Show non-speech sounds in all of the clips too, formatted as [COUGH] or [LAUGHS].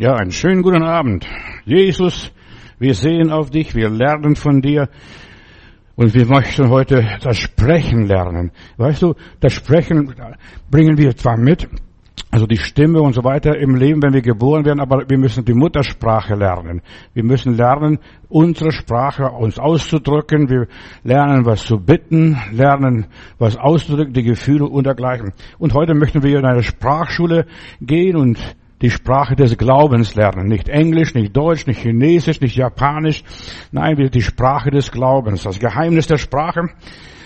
Ja, einen schönen guten Abend. Jesus, wir sehen auf dich, wir lernen von dir und wir möchten heute das Sprechen lernen. Weißt du, das Sprechen bringen wir zwar mit, also die Stimme und so weiter im Leben, wenn wir geboren werden, aber wir müssen die Muttersprache lernen. Wir müssen lernen, unsere Sprache uns auszudrücken. Wir lernen, was zu bitten, lernen, was auszudrücken, die Gefühle und dergleichen. Und heute möchten wir in eine Sprachschule gehen und die Sprache des Glaubens lernen. Nicht Englisch, nicht Deutsch, nicht Chinesisch, nicht Japanisch. Nein, die Sprache des Glaubens. Das Geheimnis der Sprache.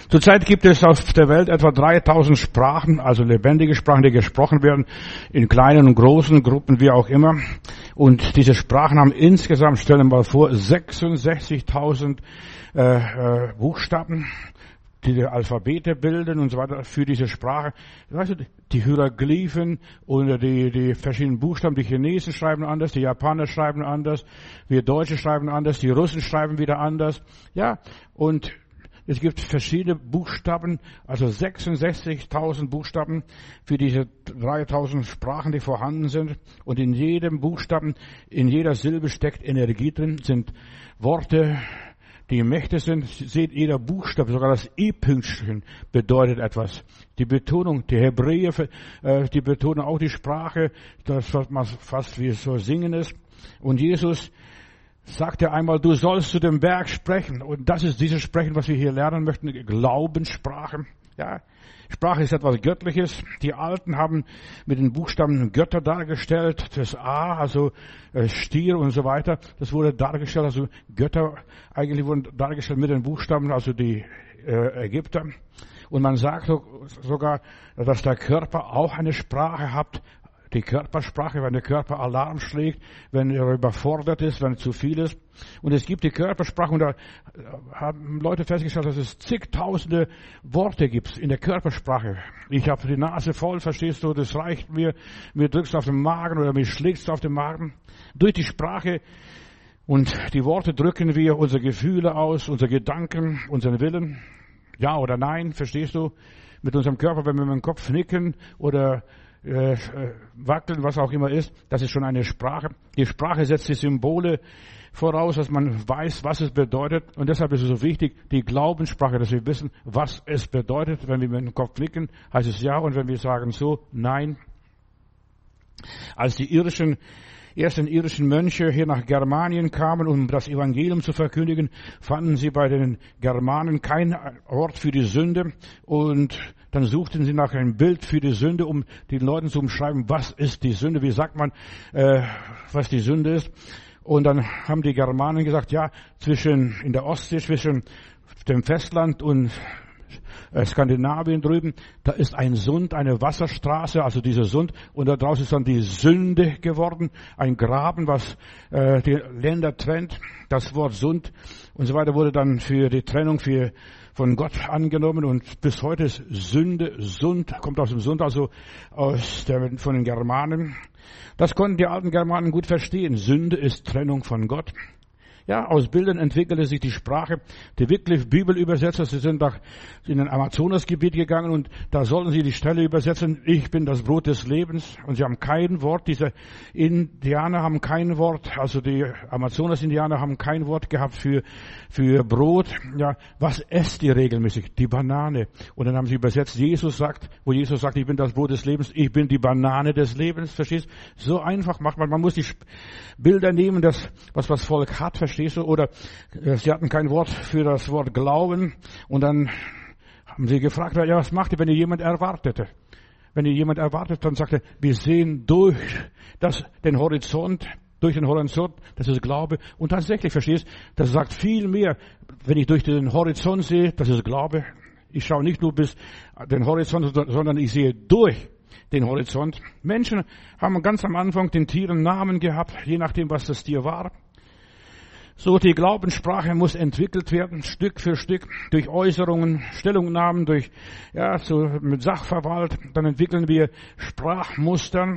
Zurzeit gibt es auf der Welt etwa 3000 Sprachen, also lebendige Sprachen, die gesprochen werden, in kleinen und großen Gruppen, wie auch immer. Und diese Sprachen haben insgesamt, stellen wir mal vor, 66.000 äh, äh, Buchstaben die Alphabete bilden und so weiter für diese Sprache. Weißt du, die Hieroglyphen oder die, die verschiedenen Buchstaben, die Chinesen schreiben anders, die Japaner schreiben anders, wir Deutsche schreiben anders, die Russen schreiben wieder anders. Ja, und es gibt verschiedene Buchstaben, also 66.000 Buchstaben für diese 3.000 Sprachen, die vorhanden sind. Und in jedem Buchstaben, in jeder Silbe steckt Energie drin, sind Worte, die Mächte sind, seht jeder Buchstabe, sogar das E-Pünktchen bedeutet etwas. Die Betonung, die Hebräer, äh, die betonen auch die Sprache, das was fast wie so singen ist. Und Jesus sagte einmal, du sollst zu dem Berg sprechen. Und das ist dieses Sprechen, was wir hier lernen möchten, Glaubenssprache. Ja, Sprache ist etwas Göttliches. Die Alten haben mit den Buchstaben Götter dargestellt. Das A, also äh, Stier und so weiter, das wurde dargestellt, also Götter eigentlich wurden dargestellt mit den Buchstaben, also die äh, Ägypter. Und man sagt sogar, dass der Körper auch eine Sprache hat, die Körpersprache, wenn der Körper Alarm schlägt, wenn er überfordert ist, wenn zu viel ist. Und es gibt die Körpersprache und da haben Leute festgestellt, dass es zigtausende Worte gibt in der Körpersprache. Ich habe die Nase voll, verstehst du, das reicht mir, mir drückst auf den Magen oder mir schlägst auf den Magen. Durch die Sprache und die Worte drücken wir unsere Gefühle aus, unsere Gedanken, unseren Willen. Ja oder nein, verstehst du? Mit unserem Körper, wenn wir mit dem Kopf nicken oder äh, äh, wackeln, was auch immer ist, das ist schon eine Sprache. Die Sprache setzt die Symbole voraus, dass man weiß, was es bedeutet. Und deshalb ist es so wichtig, die Glaubenssprache, dass wir wissen, was es bedeutet. Wenn wir mit dem Kopf nicken, heißt es ja. Und wenn wir sagen so, nein. Als die irischen ersten irischen Mönche hier nach Germanien kamen, um das Evangelium zu verkündigen, fanden sie bei den Germanen kein Ort für die Sünde und dann suchten sie nach einem Bild für die Sünde, um den Leuten zu umschreiben, was ist die Sünde, wie sagt man, äh, was die Sünde ist. Und dann haben die Germanen gesagt, ja, zwischen, in der Ostsee, zwischen dem Festland und äh, Skandinavien drüben, da ist ein Sund, eine Wasserstraße, also diese Sund, und da draußen ist dann die Sünde geworden, ein Graben, was äh, die Länder trennt. Das Wort Sund und so weiter wurde dann für die Trennung, für von Gott angenommen und bis heute ist Sünde, Sund, kommt aus dem Sund, also aus der, von den Germanen. Das konnten die alten Germanen gut verstehen. Sünde ist Trennung von Gott. Ja, aus Bildern entwickelte sich die Sprache. Die Wycliffe Bibelübersetzer, sie sind nach, in ein Amazonasgebiet gegangen und da sollten sie die Stelle übersetzen, ich bin das Brot des Lebens. Und sie haben kein Wort, diese Indianer haben kein Wort, also die Amazonas-Indianer haben kein Wort gehabt für, für Brot. Ja, was esst ihr regelmäßig? Die Banane. Und dann haben sie übersetzt, Jesus sagt, wo Jesus sagt, ich bin das Brot des Lebens, ich bin die Banane des Lebens, verstehst? So einfach macht man, man muss die Bilder nehmen, das, was das Volk hat, verstehst? Verstehst du? Oder äh, sie hatten kein Wort für das Wort Glauben und dann haben sie gefragt, ja, was macht ihr, wenn ihr jemand erwartete? Wenn ihr jemand erwartet, dann sagt er, wir sehen durch das, den Horizont, durch den Horizont, das ist Glaube. Und tatsächlich, verstehst, das sagt viel mehr, wenn ich durch den Horizont sehe, das ist Glaube. Ich schaue nicht nur bis den Horizont, sondern ich sehe durch den Horizont. Menschen haben ganz am Anfang den Tieren Namen gehabt, je nachdem, was das Tier war. So, die Glaubenssprache muss entwickelt werden, Stück für Stück, durch Äußerungen, Stellungnahmen, durch, ja, so mit Sachverwalt. Dann entwickeln wir Sprachmuster.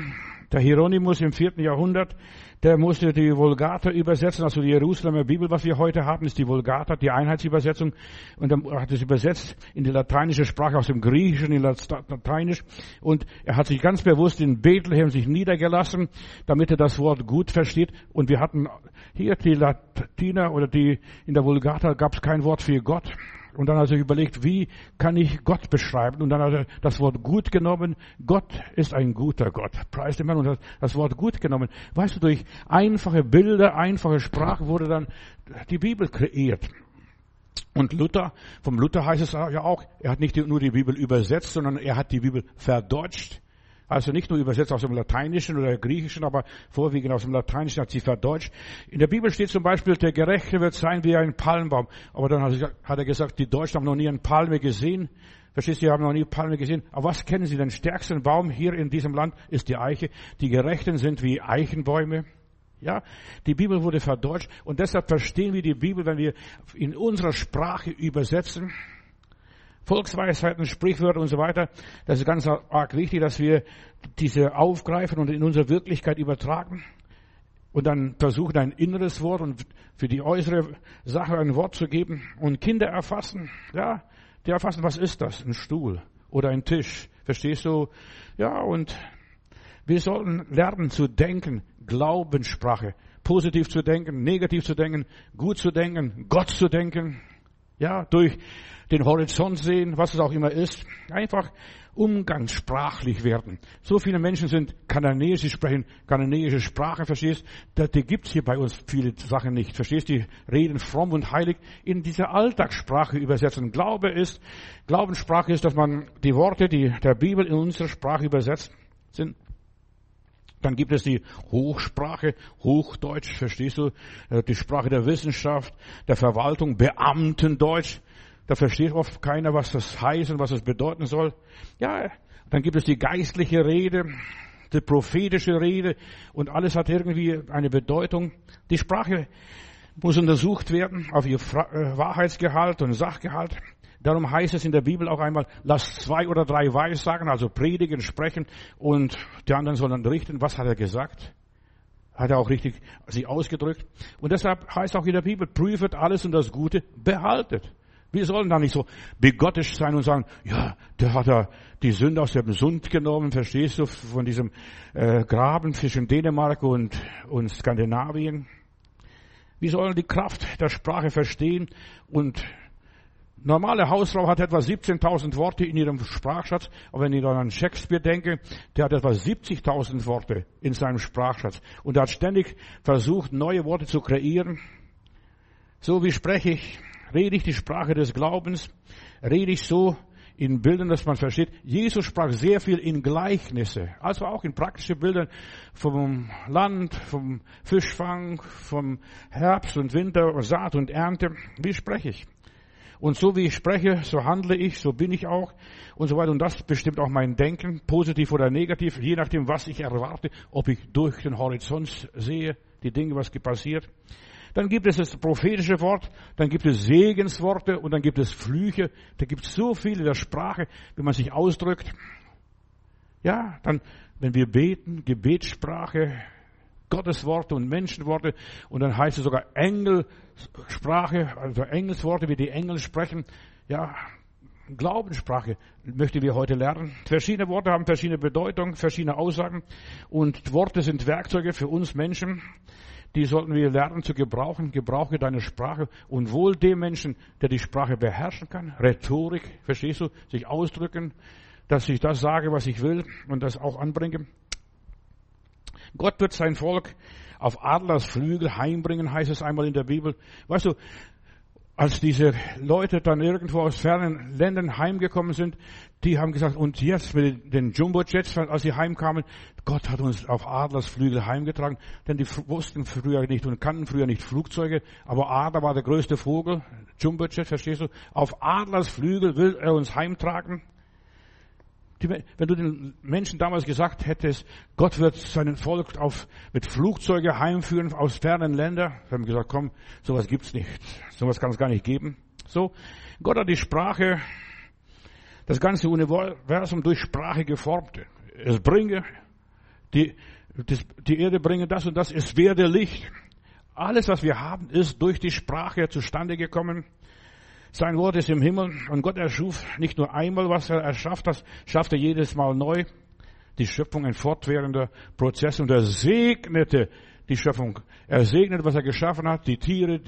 Der Hieronymus im vierten Jahrhundert, der musste die Vulgata übersetzen, also die Jerusalemer Bibel, was wir heute haben, ist die Vulgata, die Einheitsübersetzung. Und er hat es übersetzt in die lateinische Sprache, aus dem Griechischen in Lateinisch. Und er hat sich ganz bewusst in Bethlehem sich niedergelassen, damit er das Wort gut versteht. Und wir hatten hier die Latiner oder die, in der Vulgata gab es kein Wort für Gott. Und dann hat er überlegt, wie kann ich Gott beschreiben? Und dann hat er das Wort gut genommen. Gott ist ein guter Gott. Preis dem Herrn. Und das Wort gut genommen. Weißt du, durch einfache Bilder, einfache Sprache wurde dann die Bibel kreiert. Und Luther, vom Luther heißt es ja auch, er hat nicht nur die Bibel übersetzt, sondern er hat die Bibel verdeutscht. Also nicht nur übersetzt aus dem Lateinischen oder Griechischen, aber vorwiegend aus dem Lateinischen hat sie verdeutscht. In der Bibel steht zum Beispiel, der Gerechte wird sein wie ein Palmbaum. Aber dann hat er gesagt, die Deutschen haben noch nie eine Palme gesehen. Verstehst du, die haben noch nie Palme gesehen. Aber was kennen sie? Den stärksten Baum hier in diesem Land ist die Eiche. Die Gerechten sind wie Eichenbäume. Ja, die Bibel wurde verdeutscht und deshalb verstehen wir die Bibel, wenn wir in unserer Sprache übersetzen. Volksweisheiten, Sprichwörter und so weiter. Das ist ganz arg wichtig, dass wir diese aufgreifen und in unsere Wirklichkeit übertragen. Und dann versuchen, ein inneres Wort und für die äußere Sache ein Wort zu geben. Und Kinder erfassen, ja, die erfassen, was ist das? Ein Stuhl oder ein Tisch. Verstehst du? Ja, und wir sollten lernen zu denken, Glaubenssprache, positiv zu denken, negativ zu denken, gut zu denken, Gott zu denken. Ja, durch den Horizont sehen, was es auch immer ist. Einfach umgangssprachlich werden. So viele Menschen sind kananäisch, sprechen kananäische Sprache, verstehst? Die gibt's hier bei uns viele Sachen nicht, verstehst? Die reden fromm und heilig in diese Alltagssprache übersetzen. Glaube ist, Glaubenssprache ist, dass man die Worte, die der Bibel in unsere Sprache übersetzt sind, dann gibt es die Hochsprache, Hochdeutsch, verstehst du? Äh, die Sprache der Wissenschaft, der Verwaltung, Beamtendeutsch. Da versteht oft keiner, was das heißt und was es bedeuten soll. Ja, dann gibt es die geistliche Rede, die prophetische Rede und alles hat irgendwie eine Bedeutung. Die Sprache muss untersucht werden auf ihr äh, Wahrheitsgehalt und Sachgehalt. Darum heißt es in der Bibel auch einmal, lasst zwei oder drei Weissagen, also predigen, sprechen und die anderen sollen richten. Was hat er gesagt? Hat er auch richtig sich ausgedrückt. Und deshalb heißt auch in der Bibel, prüfet alles und das Gute behaltet. Wir sollen da nicht so begottisch sein und sagen, ja, der hat da die Sünde aus dem Sund genommen, verstehst du, von diesem äh, Graben zwischen Dänemark und, und Skandinavien. Wir sollen die Kraft der Sprache verstehen und normale Hausfrau hat etwa 17.000 Worte in ihrem Sprachschatz, aber wenn ich dann an Shakespeare denke, der hat etwa 70.000 Worte in seinem Sprachschatz und er hat ständig versucht, neue Worte zu kreieren. So wie spreche ich, rede ich die Sprache des Glaubens, rede ich so in Bildern, dass man versteht. Jesus sprach sehr viel in Gleichnisse, also auch in praktischen Bildern vom Land, vom Fischfang, vom Herbst und Winter, Saat und Ernte. Wie spreche ich? Und so wie ich spreche, so handle ich, so bin ich auch und so weiter. Und das bestimmt auch mein Denken, positiv oder negativ, je nachdem, was ich erwarte, ob ich durch den Horizont sehe, die Dinge, was passiert. Dann gibt es das prophetische Wort, dann gibt es Segensworte und dann gibt es Flüche. Da gibt es so viel in der Sprache, wie man sich ausdrückt. Ja, dann, wenn wir beten, Gebetssprache, Gottesworte und Menschenworte und dann heißt es sogar Engelsprache, also Engelsworte, wie die Engel sprechen. Ja, Glaubenssprache möchten wir heute lernen. Verschiedene Worte haben verschiedene Bedeutung, verschiedene Aussagen und Worte sind Werkzeuge für uns Menschen die sollten wir lernen zu gebrauchen. Gebrauche deine Sprache und wohl dem Menschen, der die Sprache beherrschen kann. Rhetorik, verstehst du? Sich ausdrücken, dass ich das sage, was ich will und das auch anbringe. Gott wird sein Volk auf Adlersflügel heimbringen, heißt es einmal in der Bibel. Weißt du, als diese Leute dann irgendwo aus fernen Ländern heimgekommen sind, die haben gesagt, und jetzt mit den Jumbo-Jets, als sie heimkamen, Gott hat uns auf Adlersflügel heimgetragen, denn die wussten früher nicht und kannten früher nicht Flugzeuge, aber Adler war der größte Vogel, Jumbo-Jet, verstehst du? Auf Adlersflügel will er uns heimtragen. Wenn du den Menschen damals gesagt hättest, Gott wird seinen Volk auf, mit Flugzeuge heimführen aus fernen Ländern, haben gesagt, komm, sowas gibt's nicht. Sowas kann es gar nicht geben. So, Gott hat die Sprache, das ganze Universum durch Sprache geformt. Es bringe die die Erde bringe das und das, es werde Licht. Alles, was wir haben, ist durch die Sprache zustande gekommen. Sein Wort ist im Himmel und Gott erschuf nicht nur einmal, was er erschafft, das schafft er jedes Mal neu. Die Schöpfung ein fortwährender Prozess und er segnete die Schöpfung. Er segnet, was er geschaffen hat, die Tiere,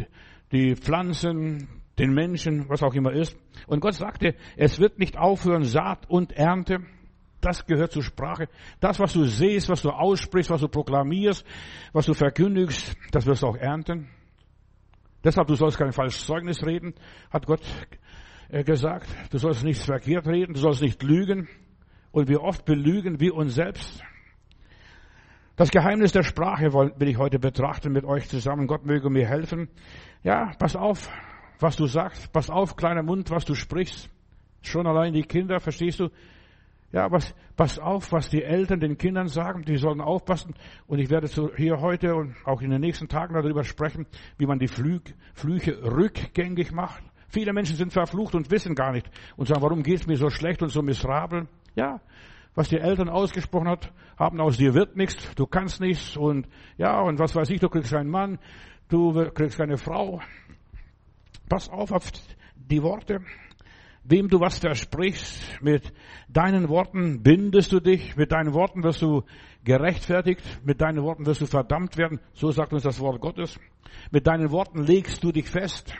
die Pflanzen, den Menschen, was auch immer ist. Und Gott sagte, es wird nicht aufhören, Saat und Ernte. Das gehört zur Sprache. Das, was du siehst, was du aussprichst, was du proklamierst, was du verkündigst, das wirst du auch ernten. Deshalb, du sollst kein falsches Zeugnis reden, hat Gott äh, gesagt. Du sollst nichts verkehrt reden, du sollst nicht lügen. Und wie oft belügen wir uns selbst. Das Geheimnis der Sprache will ich heute betrachten mit euch zusammen. Gott möge mir helfen. Ja, pass auf, was du sagst. Pass auf, kleiner Mund, was du sprichst. Schon allein die Kinder, verstehst du? Ja, was, pass auf, was die Eltern den Kindern sagen. Die sollen aufpassen. Und ich werde hier heute und auch in den nächsten Tagen darüber sprechen, wie man die Flüg, Flüche rückgängig macht. Viele Menschen sind verflucht und wissen gar nicht und sagen, warum geht es mir so schlecht und so miserabel? Ja, was die Eltern ausgesprochen hat, haben aus dir wird nichts, du kannst nichts und ja, und was weiß ich, du kriegst einen Mann, du kriegst keine Frau. Pass auf auf die Worte wem du was versprichst, mit deinen Worten bindest du dich, mit deinen Worten wirst du gerechtfertigt, mit deinen Worten wirst du verdammt werden, so sagt uns das Wort Gottes. Mit deinen Worten legst du dich fest.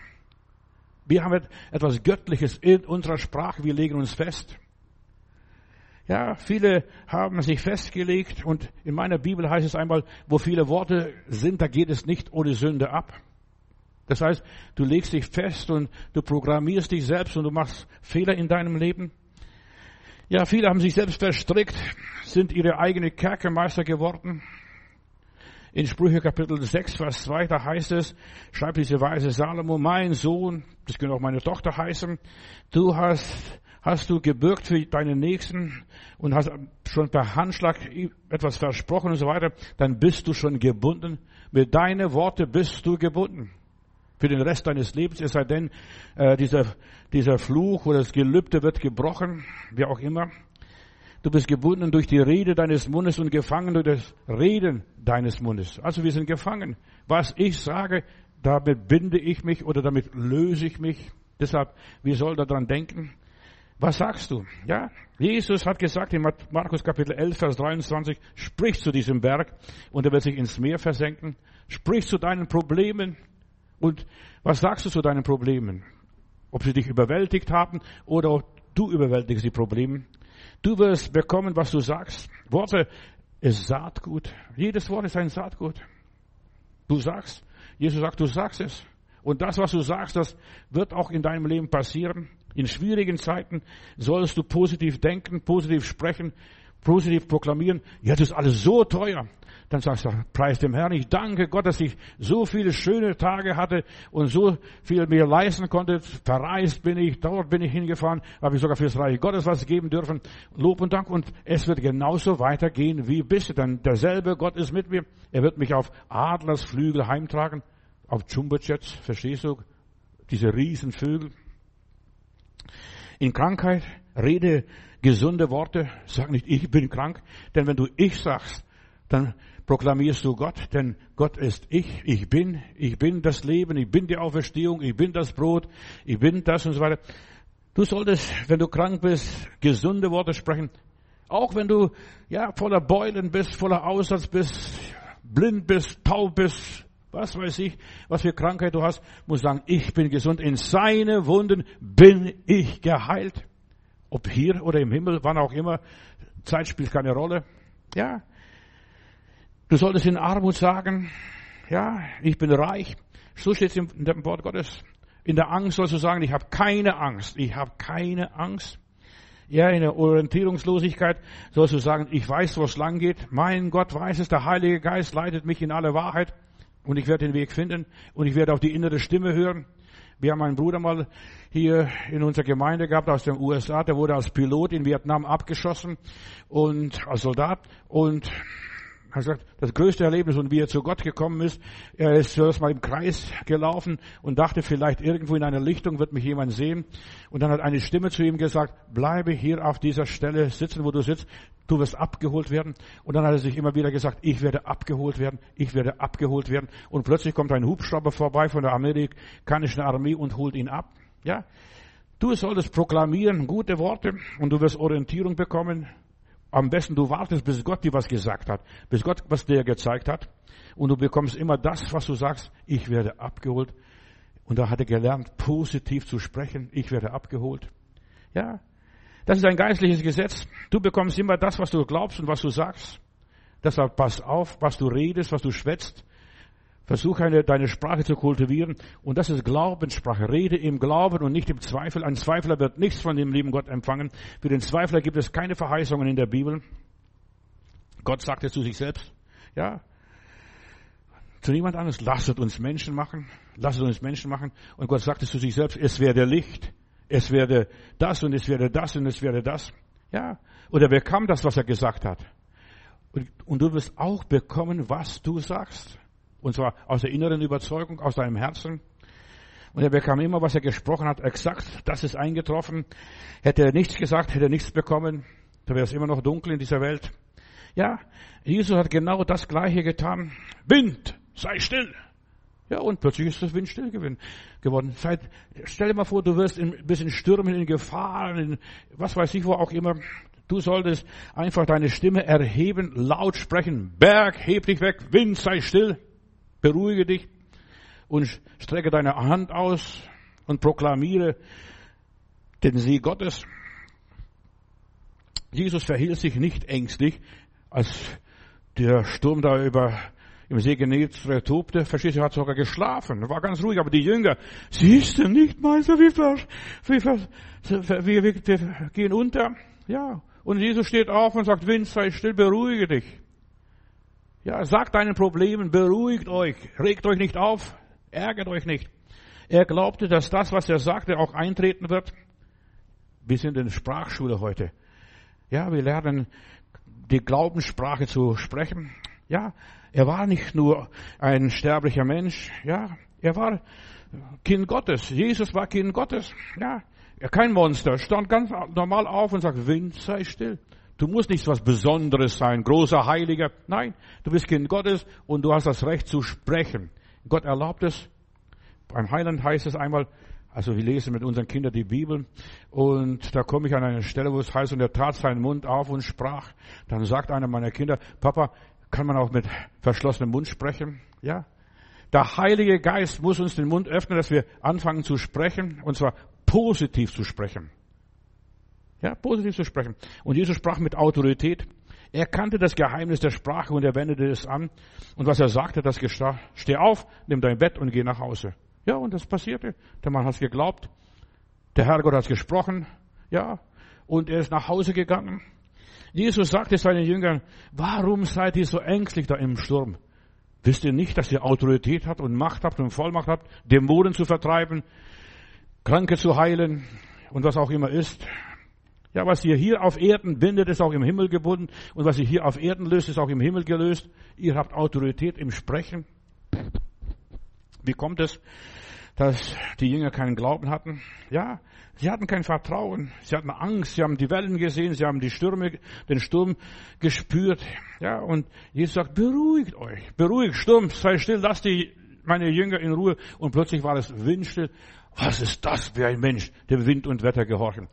Wir haben etwas Göttliches in unserer Sprache, wir legen uns fest. Ja, viele haben sich festgelegt und in meiner Bibel heißt es einmal, wo viele Worte sind, da geht es nicht ohne Sünde ab. Das heißt, du legst dich fest und du programmierst dich selbst und du machst Fehler in deinem Leben. Ja, viele haben sich selbst verstrickt, sind ihre eigene Kerkermeister geworden. In Sprüche Kapitel 6, Vers 2, da heißt es, schreibt diese Weise Salomo, mein Sohn, das könnte auch meine Tochter heißen, du hast, hast du gebürgt für deinen Nächsten und hast schon per Handschlag etwas versprochen und so weiter, dann bist du schon gebunden. Mit deinen Worten bist du gebunden für den Rest deines Lebens, es sei denn, äh, dieser, dieser Fluch oder das Gelübde wird gebrochen, wie auch immer. Du bist gebunden durch die Rede deines Mundes und gefangen durch das Reden deines Mundes. Also wir sind gefangen. Was ich sage, damit binde ich mich oder damit löse ich mich. Deshalb, wir sollen daran denken. Was sagst du? Ja, Jesus hat gesagt in Markus Kapitel 11, Vers 23, sprich zu diesem Berg und er wird sich ins Meer versenken. Sprich zu deinen Problemen und was sagst du zu deinen Problemen? Ob sie dich überwältigt haben oder du überwältigst die Probleme. Du wirst bekommen, was du sagst. Worte ist Saatgut. Jedes Wort ist ein Saatgut. Du sagst. Jesus sagt, du sagst es. Und das, was du sagst, das wird auch in deinem Leben passieren. In schwierigen Zeiten sollst du positiv denken, positiv sprechen, positiv proklamieren. Ja, das ist alles so teuer. Dann sagst du, preis dem Herrn, ich danke Gott, dass ich so viele schöne Tage hatte und so viel mir leisten konnte. Verreist bin ich, dort bin ich hingefahren, habe ich sogar fürs Reich Gottes was geben dürfen. Lob und Dank. Und es wird genauso weitergehen wie bisher. Denn derselbe Gott ist mit mir. Er wird mich auf Adlersflügel heimtragen, auf Jumbo-Jets, verstehst du? Diese Riesenvögel. In Krankheit rede gesunde Worte. Sag nicht, ich bin krank. Denn wenn du ich sagst, dann proklamierst du Gott, denn Gott ist ich, ich bin, ich bin das Leben, ich bin die Auferstehung, ich bin das Brot, ich bin das und so weiter. Du solltest, wenn du krank bist, gesunde Worte sprechen. Auch wenn du, ja, voller Beulen bist, voller Aussatz bist, blind bist, taub bist, was weiß ich, was für Krankheit du hast, muss sagen, ich bin gesund. In seine Wunden bin ich geheilt. Ob hier oder im Himmel, wann auch immer, Zeit spielt keine Rolle. Ja, Du solltest in Armut sagen, ja, ich bin reich. So steht es in Wort Gottes. In der Angst sollst du sagen, ich habe keine Angst. Ich habe keine Angst. Ja, in der Orientierungslosigkeit sollst du sagen, ich weiß, wo es lang geht. Mein Gott weiß es, der Heilige Geist leitet mich in alle Wahrheit und ich werde den Weg finden und ich werde auf die innere Stimme hören. Wir haben einen Bruder mal hier in unserer Gemeinde gehabt aus den USA, der wurde als Pilot in Vietnam abgeschossen und als Soldat und Er gesagt, das größte Erlebnis und wie er zu Gott gekommen ist, er ist zuerst mal im Kreis gelaufen und dachte, vielleicht irgendwo in einer Lichtung wird mich jemand sehen. Und dann hat eine Stimme zu ihm gesagt, bleibe hier auf dieser Stelle sitzen, wo du sitzt, du wirst abgeholt werden. Und dann hat er sich immer wieder gesagt, ich werde abgeholt werden, ich werde abgeholt werden. Und plötzlich kommt ein Hubschrauber vorbei von der amerikanischen Armee und holt ihn ab. Ja, Du solltest proklamieren gute Worte und du wirst Orientierung bekommen. Am besten du wartest, bis Gott dir was gesagt hat, bis Gott was dir gezeigt hat. Und du bekommst immer das, was du sagst. Ich werde abgeholt. Und da hat er gelernt, positiv zu sprechen. Ich werde abgeholt. Ja, das ist ein geistliches Gesetz. Du bekommst immer das, was du glaubst und was du sagst. Deshalb pass auf, was du redest, was du schwätzt. Versuch eine, deine Sprache zu kultivieren. Und das ist Glaubenssprache. Rede im Glauben und nicht im Zweifel. Ein Zweifler wird nichts von dem lieben Gott empfangen. Für den Zweifler gibt es keine Verheißungen in der Bibel. Gott sagt es zu sich selbst. Ja. Zu niemand anderes. Lasset uns Menschen machen. Lasset uns Menschen machen. Und Gott sagt es zu sich selbst. Es werde Licht. Es werde das und es werde das und es werde das. Ja. Und er bekam das, was er gesagt hat. Und, und du wirst auch bekommen, was du sagst. Und zwar aus der inneren Überzeugung, aus deinem Herzen. Und er bekam immer, was er gesprochen hat, exakt, das ist eingetroffen. Hätte er nichts gesagt, hätte er nichts bekommen, da wäre es immer noch dunkel in dieser Welt. Ja, Jesus hat genau das Gleiche getan. Wind, sei still. Ja, und plötzlich ist das Wind still geworden. Seit, stell dir mal vor, du wirst in, bis in Stürmen, in Gefahren, in was weiß ich wo auch immer. Du solltest einfach deine Stimme erheben, laut sprechen. Berg, heb dich weg, Wind, sei still. Beruhige dich und strecke deine Hand aus und proklamiere den Sieg Gottes. Jesus verhielt sich nicht ängstlich, als der Sturm da über im See Genezareth tobte. Verstehst du, er hat sogar geschlafen. War ganz ruhig. Aber die Jünger, siehst du nicht, Meister, wie, wie, wie, wir, wir gehen unter. Ja. Und Jesus steht auf und sagt, Wind, sei still, beruhige dich. Ja, sagt deinen Problemen, beruhigt euch, regt euch nicht auf, ärgert euch nicht. Er glaubte, dass das, was er sagte, auch eintreten wird. Wir sind in der Sprachschule heute. Ja, wir lernen die Glaubenssprache zu sprechen. Ja, er war nicht nur ein sterblicher Mensch. Ja, er war Kind Gottes. Jesus war Kind Gottes. Ja, kein Monster. Stand ganz normal auf und sagt, Wind sei still. Du musst nicht was Besonderes sein, großer Heiliger. Nein, du bist Kind Gottes und du hast das Recht zu sprechen. Gott erlaubt es. Beim Heiland heißt es einmal, also wir lesen mit unseren Kindern die Bibel und da komme ich an eine Stelle, wo es heißt, und er tat seinen Mund auf und sprach. Dann sagt einer meiner Kinder, Papa, kann man auch mit verschlossenem Mund sprechen? Ja. Der Heilige Geist muss uns den Mund öffnen, dass wir anfangen zu sprechen, und zwar positiv zu sprechen. Ja, positiv zu sprechen. Und Jesus sprach mit Autorität. Er kannte das Geheimnis der Sprache und er wendete es an. Und was er sagte, das geschah. Steh auf, nimm dein Bett und geh nach Hause. Ja, und das passierte. Der Mann hat es geglaubt. Der Herrgott hat gesprochen. Ja, und er ist nach Hause gegangen. Jesus sagte seinen Jüngern, warum seid ihr so ängstlich da im Sturm? Wisst ihr nicht, dass ihr Autorität habt und Macht habt und Vollmacht habt, Dämonen zu vertreiben, Kranke zu heilen und was auch immer ist? Ja, was ihr hier auf Erden bindet, ist auch im Himmel gebunden. Und was ihr hier auf Erden löst, ist auch im Himmel gelöst. Ihr habt Autorität im Sprechen. Wie kommt es, dass die Jünger keinen Glauben hatten? Ja, sie hatten kein Vertrauen. Sie hatten Angst. Sie haben die Wellen gesehen. Sie haben die Stürme, den Sturm gespürt. Ja, und Jesus sagt, beruhigt euch. Beruhigt, Sturm, sei still, lasst die, meine Jünger in Ruhe. Und plötzlich war es windstill. Was ist das für ein Mensch, dem Wind und Wetter gehorchen?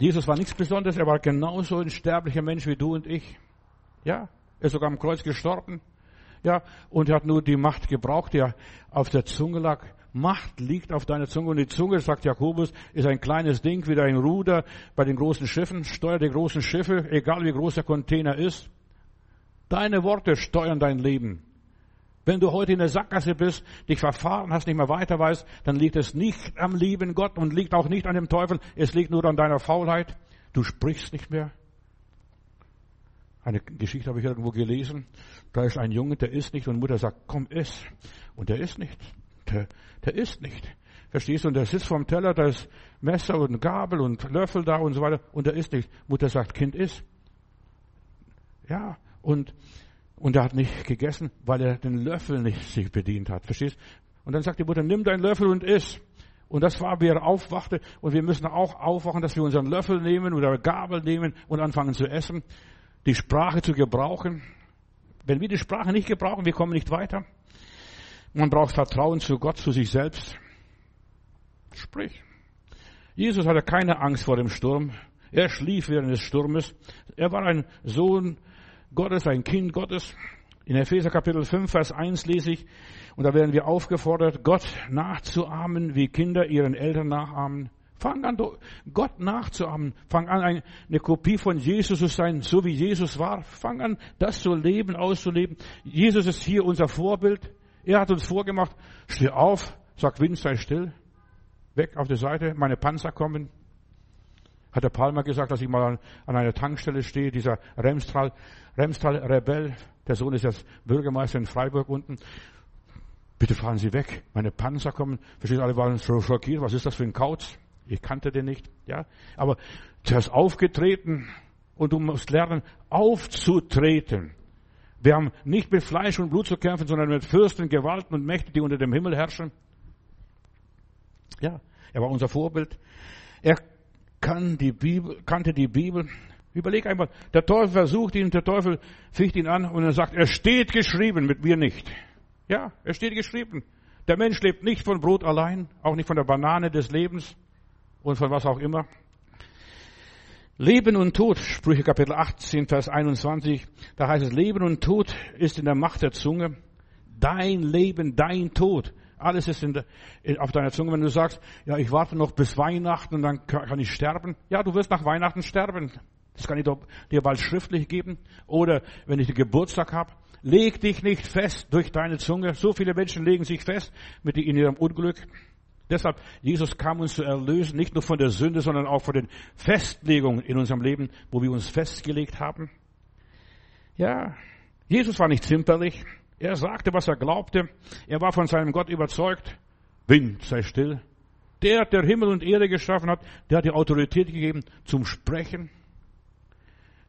Jesus war nichts Besonderes, er war genauso ein sterblicher Mensch wie du und ich. Ja, er ist sogar am Kreuz gestorben. Ja, und er hat nur die Macht gebraucht, die auf der Zunge lag. Macht liegt auf deiner Zunge und die Zunge, sagt Jakobus, ist ein kleines Ding wie ein Ruder bei den großen Schiffen, steuert die großen Schiffe, egal wie groß der Container ist. Deine Worte steuern dein Leben. Wenn du heute in der Sackgasse bist, dich verfahren hast, nicht mehr weiter weißt, dann liegt es nicht am lieben Gott und liegt auch nicht an dem Teufel. Es liegt nur an deiner Faulheit. Du sprichst nicht mehr. Eine Geschichte habe ich irgendwo gelesen. Da ist ein Junge, der isst nicht und Mutter sagt, komm, iss. Und der isst nicht. Der, der isst nicht. Verstehst du? Und der sitzt vorm Teller, da ist Messer und Gabel und Löffel da und so weiter. Und der isst nicht. Mutter sagt, Kind, iss. Ja. Und Und er hat nicht gegessen, weil er den Löffel nicht sich bedient hat. Verstehst? Und dann sagt die Mutter, nimm deinen Löffel und iss. Und das war, wie er aufwachte. Und wir müssen auch aufwachen, dass wir unseren Löffel nehmen oder Gabel nehmen und anfangen zu essen. Die Sprache zu gebrauchen. Wenn wir die Sprache nicht gebrauchen, wir kommen nicht weiter. Man braucht Vertrauen zu Gott, zu sich selbst. Sprich. Jesus hatte keine Angst vor dem Sturm. Er schlief während des Sturmes. Er war ein Sohn Gottes, ein Kind Gottes. In Epheser Kapitel 5, Vers 1 lese ich, und da werden wir aufgefordert, Gott nachzuahmen, wie Kinder ihren Eltern nachahmen. Fang an, Gott nachzuahmen. Fang an, eine Kopie von Jesus zu sein, so wie Jesus war. Fang an, das zu leben, auszuleben. Jesus ist hier unser Vorbild. Er hat uns vorgemacht, steh auf, sag Wind, sei still. Weg auf die Seite, meine Panzer kommen. Hat der Palmer gesagt, dass ich mal an, einer Tankstelle stehe, dieser Remstral, Remstral Rebell, der Sohn ist jetzt Bürgermeister in Freiburg unten. Bitte fahren Sie weg, meine Panzer kommen. Versteht alle waren so schockiert, was ist das für ein Kauz? Ich kannte den nicht, ja. Aber der ist aufgetreten und du musst lernen, aufzutreten. Wir haben nicht mit Fleisch und Blut zu kämpfen, sondern mit Fürsten, Gewalten und Mächten, die unter dem Himmel herrschen. Ja, er war unser Vorbild. Er kann die Bibel, kannte die Bibel. Überleg einmal, der Teufel versucht ihn, der Teufel ficht ihn an und er sagt, er steht geschrieben, mit mir nicht. Ja, er steht geschrieben. Der Mensch lebt nicht von Brot allein, auch nicht von der Banane des Lebens und von was auch immer. Leben und Tod, Sprüche Kapitel 18, Vers 21, da heißt es, Leben und Tod ist in der Macht der Zunge. Dein Leben, dein Tod alles ist in der, in, auf deiner Zunge. Wenn du sagst, ja, ich warte noch bis Weihnachten und dann kann, ich sterben. Ja, du wirst nach Weihnachten sterben. Das kann ich dir bald schriftlich geben. Oder wenn ich den Geburtstag habe, leg dich nicht fest durch deine Zunge. So viele Menschen legen sich fest mit in ihrem Unglück. Deshalb, Jesus kam uns zu erlösen, nicht nur von der Sünde, sondern auch von den Festlegungen in unserem Leben, wo wir uns festgelegt haben. Ja, Jesus war nicht zimperlich. Er sagte, was er glaubte. Er war von seinem Gott überzeugt. Wind, sei still. Der, der Himmel und Erde geschaffen hat, der hat die Autorität gegeben zum Sprechen.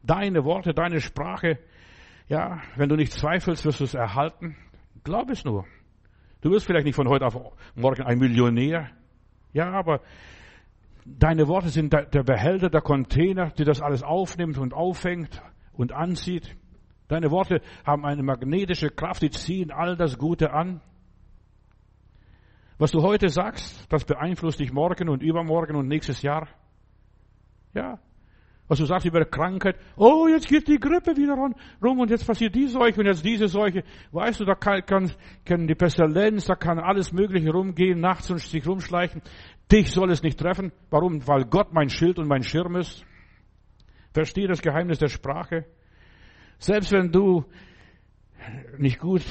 Deine Worte, deine Sprache, ja, wenn du nicht zweifelst, wirst du es erhalten. Glaub es nur. Du wirst vielleicht nicht von heute auf morgen ein Millionär. Ja, aber deine Worte sind der Behälter, der Container, die das alles aufnimmt und auffängt und anzieht. Deine Worte haben eine magnetische Kraft, die ziehen all das Gute an. Was du heute sagst, das beeinflusst dich morgen und übermorgen und nächstes Jahr. Ja. Was du sagst über Krankheit, oh, jetzt geht die Grippe wieder rum und jetzt passiert die Seuche und jetzt diese Seuche. Weißt du, da kann, kann, kann die Pestilenz, da kann alles Mögliche rumgehen, nachts und sich rumschleichen. Dich soll es nicht treffen. Warum? Weil Gott mein Schild und mein Schirm ist. Verstehe das Geheimnis der Sprache. Selbst wenn du nicht gut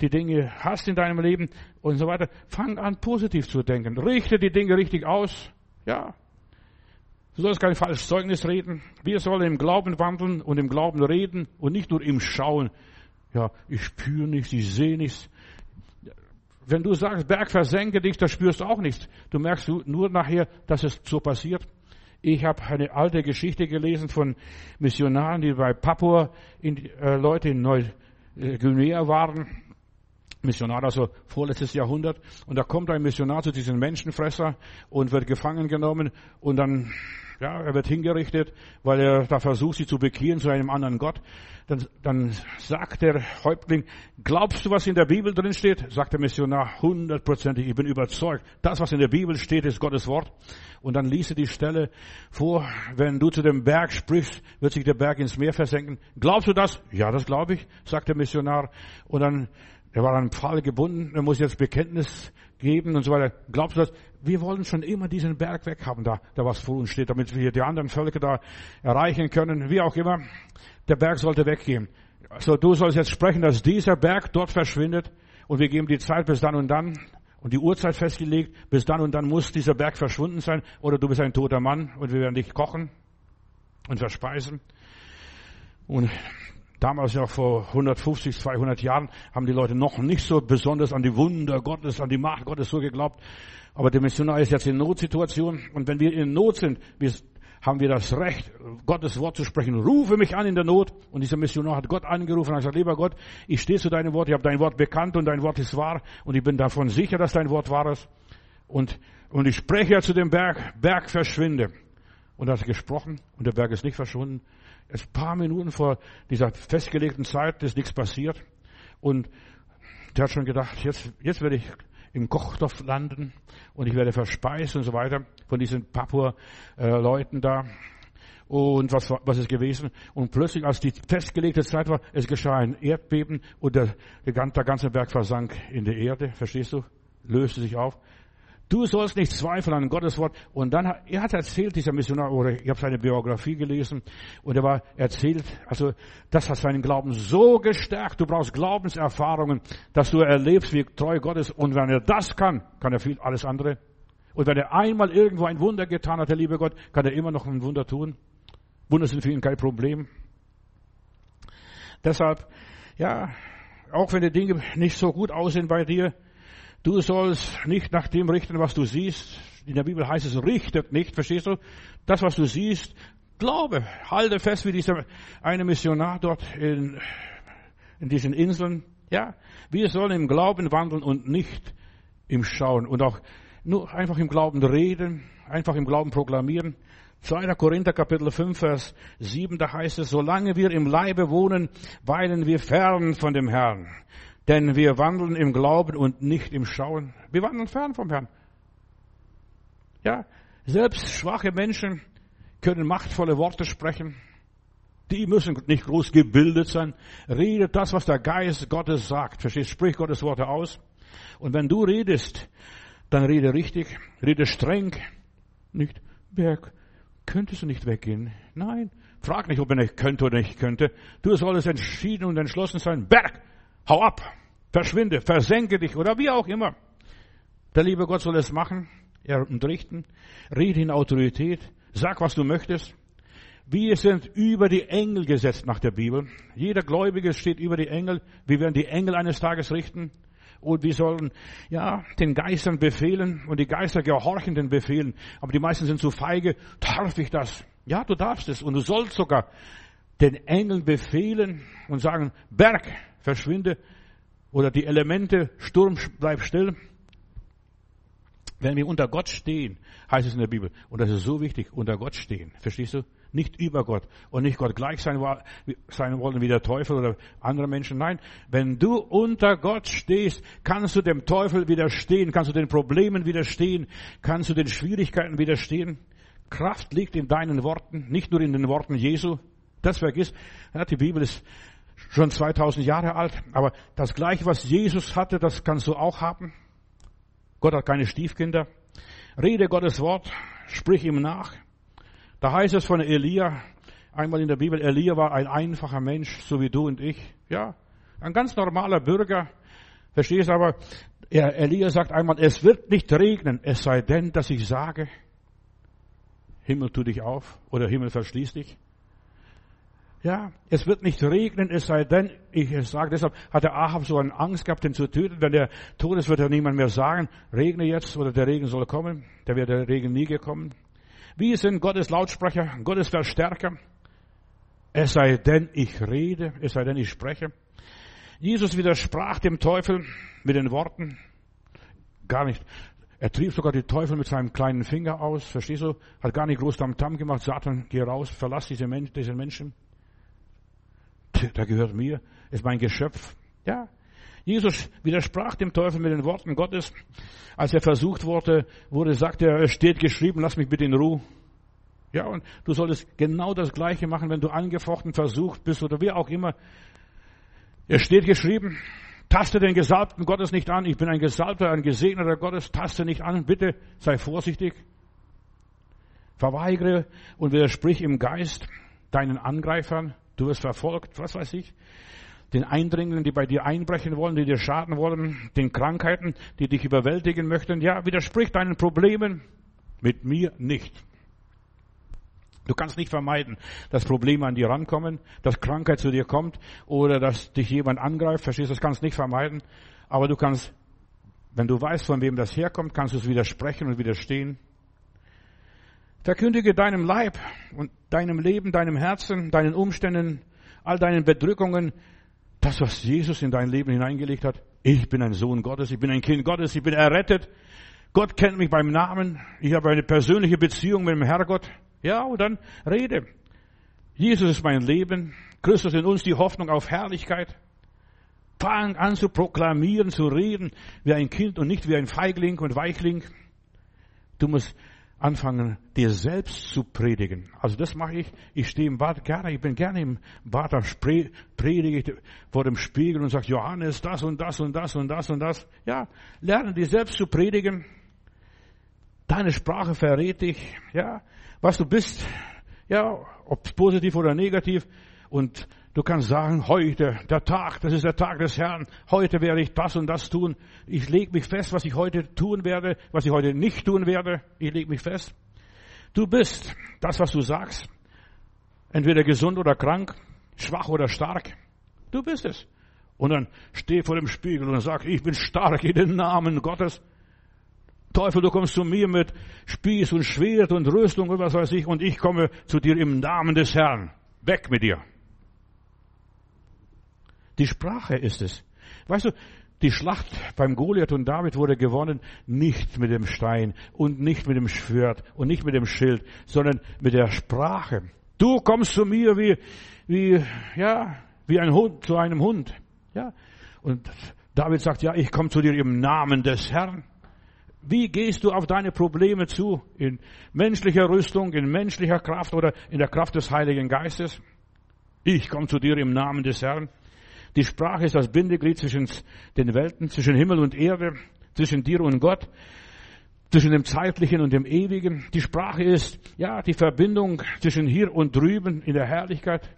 die Dinge hast in deinem Leben und so weiter, fang an positiv zu denken. Richte die Dinge richtig aus. Ja. Du sollst kein falsches Zeugnis reden. Wir sollen im Glauben wandeln und im Glauben reden und nicht nur im Schauen. Ja, ich spüre nichts, ich sehe nichts. Wenn du sagst, Berg versenke dich, das spürst du auch nichts. Du merkst nur nachher, dass es so passiert. Ich habe eine alte Geschichte gelesen von Missionaren, die bei Papua in, äh, Leute in Neuguinea waren. Missionar, also vorletztes Jahrhundert. Und da kommt ein Missionar zu diesem Menschenfresser und wird gefangen genommen und dann ja, er wird hingerichtet, weil er da versucht, sie zu bekehren zu einem anderen Gott. Dann, dann sagt der Häuptling, glaubst du, was in der Bibel drin steht? Sagt der Missionar, hundertprozentig, ich bin überzeugt. Das, was in der Bibel steht, ist Gottes Wort. Und dann ließe die Stelle vor, wenn du zu dem Berg sprichst, wird sich der Berg ins Meer versenken. Glaubst du das? Ja, das glaube ich, sagt der Missionar. Und dann, er war an einen Pfahl gebunden, er muss jetzt Bekenntnis geben und so weiter. Glaubst du das? Wir wollen schon immer diesen Berg weghaben, da, da was vor uns steht, damit wir die anderen Völker da erreichen können, wie auch immer. Der Berg sollte weggehen. So, du sollst jetzt sprechen, dass dieser Berg dort verschwindet und wir geben die Zeit bis dann und dann und die Uhrzeit festgelegt, bis dann und dann muss dieser Berg verschwunden sein oder du bist ein toter Mann und wir werden dich kochen und verspeisen. Und Damals ja vor 150, 200 Jahren haben die Leute noch nicht so besonders an die Wunder Gottes, an die Macht Gottes so geglaubt. Aber der Missionar ist jetzt in Notsituation. Und wenn wir in Not sind, haben wir das Recht, Gottes Wort zu sprechen. Rufe mich an in der Not. Und dieser Missionar hat Gott angerufen und hat gesagt, lieber Gott, ich stehe zu deinem Wort, ich habe dein Wort bekannt und dein Wort ist wahr und ich bin davon sicher, dass dein Wort wahr ist. Und, und ich spreche ja zu dem Berg, Berg verschwinde. Und er hat gesprochen und der Berg ist nicht verschwunden. Ein paar Minuten vor dieser festgelegten Zeit ist nichts passiert. Und der hat schon gedacht, jetzt, jetzt werde ich im Kochtopf landen und ich werde verspeist und so weiter von diesen Papua-Leuten äh, da. Und was, was ist gewesen? Und plötzlich, als die festgelegte Zeit war, es geschah ein Erdbeben und der, der ganze Berg versank in die Erde. Verstehst du? Löste sich auf. Du sollst nicht zweifeln an Gottes Wort. Und dann, er hat erzählt, dieser Missionar, oder ich habe seine Biografie gelesen, und er war erzählt, also das hat seinen Glauben so gestärkt. Du brauchst Glaubenserfahrungen, dass du erlebst, wie treu Gott ist. Und wenn er das kann, kann er viel alles andere. Und wenn er einmal irgendwo ein Wunder getan hat, der liebe Gott, kann er immer noch ein Wunder tun. Wunder sind für ihn kein Problem. Deshalb, ja, auch wenn die Dinge nicht so gut aussehen bei dir, Du sollst nicht nach dem richten, was du siehst. In der Bibel heißt es, richtet nicht, verstehst du? Das, was du siehst, glaube, halte fest, wie dieser eine Missionar dort in, in diesen Inseln. Ja, wir sollen im Glauben wandeln und nicht im Schauen und auch nur einfach im Glauben reden, einfach im Glauben proklamieren. 2. Korinther Kapitel 5, Vers 7, da heißt es, solange wir im Leibe wohnen, weilen wir fern von dem Herrn. Denn wir wandeln im Glauben und nicht im Schauen. Wir wandeln fern vom Herrn. Ja, selbst schwache Menschen können machtvolle Worte sprechen. Die müssen nicht groß gebildet sein. Redet das, was der Geist Gottes sagt. Verstehst? Sprich Gottes Worte aus. Und wenn du redest, dann rede richtig, rede streng. Nicht, Berg, könntest du nicht weggehen? Nein. Frag nicht, ob er nicht könnte oder nicht könnte. Du solltest entschieden und entschlossen sein. Berg, hau ab. Verschwinde, versenke dich oder wie auch immer. Der liebe Gott soll es machen, er unterrichten, rede in Autorität, sag, was du möchtest. Wir sind über die Engel gesetzt nach der Bibel. Jeder Gläubige steht über die Engel. Wir werden die Engel eines Tages richten. Und wir sollen, ja, den Geistern befehlen und die Geister gehorchen den Befehlen. Aber die meisten sind zu feige. Darf ich das? Ja, du darfst es. Und du sollst sogar den Engeln befehlen und sagen, Berg, verschwinde, oder die Elemente, Sturm, bleib still. Wenn wir unter Gott stehen, heißt es in der Bibel, und das ist so wichtig, unter Gott stehen. Verstehst du? Nicht über Gott und nicht Gott gleich sein, sein wollen wie der Teufel oder andere Menschen. Nein, wenn du unter Gott stehst, kannst du dem Teufel widerstehen, kannst du den Problemen widerstehen, kannst du den Schwierigkeiten widerstehen. Kraft liegt in deinen Worten, nicht nur in den Worten Jesu. Das vergiss. Ja, die Bibel ist schon 2000 Jahre alt, aber das Gleiche, was Jesus hatte, das kannst du auch haben. Gott hat keine Stiefkinder. Rede Gottes Wort, sprich ihm nach. Da heißt es von Elia, einmal in der Bibel, Elia war ein einfacher Mensch, so wie du und ich. Ja, ein ganz normaler Bürger. Verstehst aber, Elia sagt einmal, es wird nicht regnen, es sei denn, dass ich sage, Himmel tu dich auf oder Himmel verschließ dich. Ja, es wird nicht regnen, es sei denn, ich sage deshalb, hat der Ahab so eine Angst gehabt, den zu töten. Wenn der tot ist, wird er niemand mehr sagen, regne jetzt oder der Regen soll kommen. Da wird der Regen nie gekommen. Wie sind Gottes Lautsprecher, Gottes Verstärker? Es sei denn, ich rede, es sei denn, ich spreche. Jesus widersprach dem Teufel mit den Worten, gar nicht. Er trieb sogar die Teufel mit seinem kleinen Finger aus, verstehst du? Hat gar nicht groß Tamtam gemacht, Satan, geh raus, verlass diese Menschen, Menschen der gehört mir, ist mein Geschöpf. Ja. Jesus widersprach dem Teufel mit den Worten Gottes. Als er versucht wurde, wurde, sagte er, es steht geschrieben, lass mich bitte in Ruhe. Ja, und du solltest genau das Gleiche machen, wenn du angefochten, versucht bist oder wie auch immer. Es steht geschrieben, taste den Gesalbten Gottes nicht an. Ich bin ein Gesalbter, ein Gesegneter Gottes. Taste nicht an. Bitte sei vorsichtig. Verweigere und widersprich im Geist deinen Angreifern. Du wirst verfolgt, was weiß ich. Den Eindringlingen, die bei dir einbrechen wollen, die dir schaden wollen, den Krankheiten, die dich überwältigen möchten. Ja, widersprich deinen Problemen. Mit mir nicht. Du kannst nicht vermeiden, dass Probleme an dir rankommen, dass Krankheit zu dir kommt oder dass dich jemand angreift. Verstehst du? Das kannst du nicht vermeiden. Aber du kannst, wenn du weißt, von wem das herkommt, kannst du es widersprechen und widerstehen. Verkündige deinem Leib und deinem Leben, deinem Herzen, deinen Umständen, all deinen Bedrückungen, das, was Jesus in dein Leben hineingelegt hat. Ich bin ein Sohn Gottes, ich bin ein Kind Gottes, ich bin errettet. Gott kennt mich beim Namen. Ich habe eine persönliche Beziehung mit dem Herrgott. Ja, und dann rede. Jesus ist mein Leben. Christus in uns die Hoffnung auf Herrlichkeit. Fang an zu proklamieren, zu reden wie ein Kind und nicht wie ein Feigling und Weichling. Du musst anfangen, dir selbst zu predigen. Also das mache ich. Ich stehe im Bad gerne, ich bin gerne im Bad, da predige ich vor dem Spiegel und sage, Johannes, das und das und das und das und das. Ja, lerne dir selbst zu predigen. Deine Sprache verrät dich, ja, was du bist, ja, ob positiv oder negativ. Und du kannst sagen, heute, der Tag, das ist der Tag des Herrn. Heute werde ich das und das tun. Ich lege mich fest, was ich heute tun werde, was ich heute nicht tun werde. Ich lege mich fest. Du bist das, was du sagst. Entweder gesund oder krank, schwach oder stark. Du bist es. Und dann steh vor dem Spiegel und sag, ich bin stark in den Namen Gottes. Teufel, du kommst zu mir mit Spieß und Schwert und Rüstung und was weiß ich, und ich komme zu dir im Namen des Herrn. Weg mit dir. Die Sprache ist es. Weißt du, die Schlacht beim Goliath und David wurde gewonnen nicht mit dem Stein und nicht mit dem Schwert und nicht mit dem Schild, sondern mit der Sprache. Du kommst zu mir wie, wie, ja, wie ein Hund zu einem Hund. Ja. Und David sagt, ja, ich komme zu dir im Namen des Herrn. Wie gehst du auf deine Probleme zu? In menschlicher Rüstung, in menschlicher Kraft oder in der Kraft des Heiligen Geistes? Ich komme zu dir im Namen des Herrn. Die Sprache ist das Bindeglied zwischen den Welten, zwischen Himmel und Erde, zwischen dir und Gott, zwischen dem Zeitlichen und dem Ewigen. Die Sprache ist, ja, die Verbindung zwischen hier und drüben in der Herrlichkeit.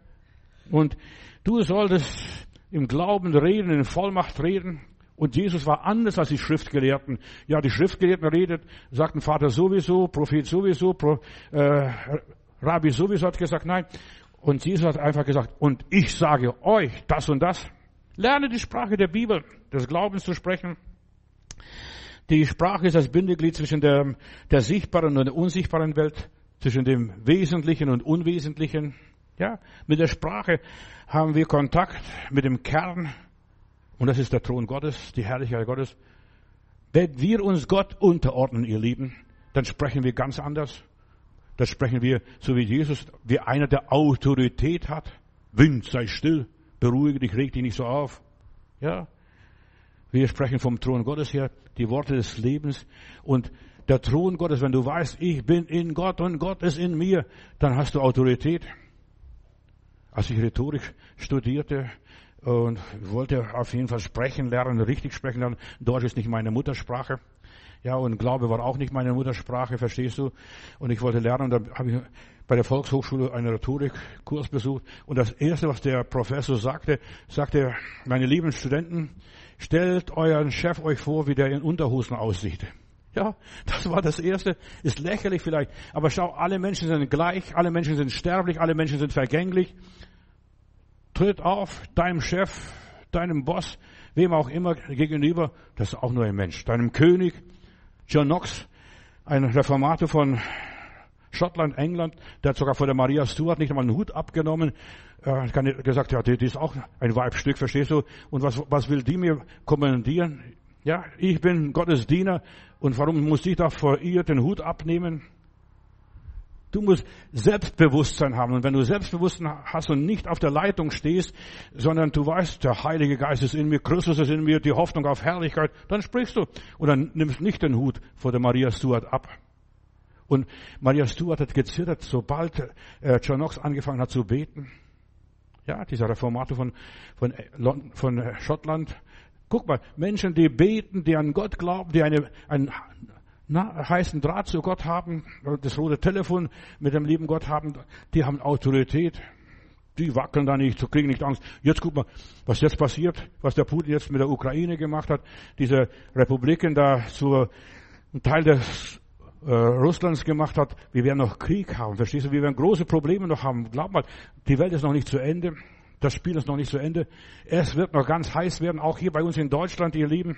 Und du solltest im Glauben reden, in Vollmacht reden. Und Jesus war anders als die Schriftgelehrten. Ja, die Schriftgelehrten redet, sagten Vater sowieso, Prophet sowieso, Pro, äh, Rabbi sowieso hat gesagt, nein. Und Jesus hat einfach gesagt, und ich sage euch das und das. Lerne die Sprache der Bibel, des Glaubens zu sprechen. Die Sprache ist das Bindeglied zwischen der, der sichtbaren und der unsichtbaren Welt, zwischen dem Wesentlichen und Unwesentlichen. Ja, mit der Sprache haben wir Kontakt mit dem Kern. Und das ist der Thron Gottes, die Herrlichkeit Gottes. Wenn wir uns Gott unterordnen, ihr Lieben, dann sprechen wir ganz anders. Da sprechen wir, so wie Jesus, wie einer, der Autorität hat. Wind, sei still, beruhige dich, reg dich nicht so auf. Ja. Wir sprechen vom Thron Gottes her, die Worte des Lebens. Und der Thron Gottes, wenn du weißt, ich bin in Gott und Gott ist in mir, dann hast du Autorität. Als ich Rhetorik studierte und wollte auf jeden Fall sprechen lernen, richtig sprechen lernen, Deutsch ist nicht meine Muttersprache. Ja, und Glaube war auch nicht meine Muttersprache, verstehst du? Und ich wollte lernen, und dann habe ich bei der Volkshochschule einen Rhetorikkurs besucht. Und das Erste, was der Professor sagte, sagte, meine lieben Studenten, stellt euren Chef euch vor, wie der in Unterhosen aussieht. Ja, das war das Erste. Ist lächerlich vielleicht. Aber schau, alle Menschen sind gleich, alle Menschen sind sterblich, alle Menschen sind vergänglich. Tritt auf deinem Chef, deinem Boss, wem auch immer gegenüber, das ist auch nur ein Mensch. Deinem König, John Knox, ein Reformator von Schottland, England, der hat sogar vor der Maria Stuart nicht einmal einen Hut abgenommen. Hat gesagt, ja, die, die ist auch ein Weibstück, verstehst du? Und was, was will die mir kommandieren? Ja, ich bin Gottes Diener und warum muss ich da vor ihr den Hut abnehmen? Du musst Selbstbewusstsein haben. Und wenn du Selbstbewusstsein hast und nicht auf der Leitung stehst, sondern du weißt, der Heilige Geist ist in mir, Christus ist in mir, die Hoffnung auf Herrlichkeit, dann sprichst du. Und dann nimmst nicht den Hut vor der Maria Stuart ab. Und Maria Stuart hat gezittert, sobald äh, John Knox angefangen hat zu beten. Ja, dieser Reformator von, von, äh, von Schottland. Guck mal, Menschen, die beten, die an Gott glauben, die eine, ein na, heißen Draht zu Gott haben, das rote Telefon mit dem lieben Gott haben, die haben Autorität. Die wackeln da nicht, kriegen nicht Angst. Jetzt guck mal, was jetzt passiert, was der Putin jetzt mit der Ukraine gemacht hat. Diese Republiken da zu einem Teil des äh, Russlands gemacht hat. Wir werden noch Krieg haben, verstehst du? Wir werden große Probleme noch haben. Glaub mal, die Welt ist noch nicht zu Ende. Das Spiel ist noch nicht zu Ende. Es wird noch ganz heiß werden, auch hier bei uns in Deutschland, ihr Lieben.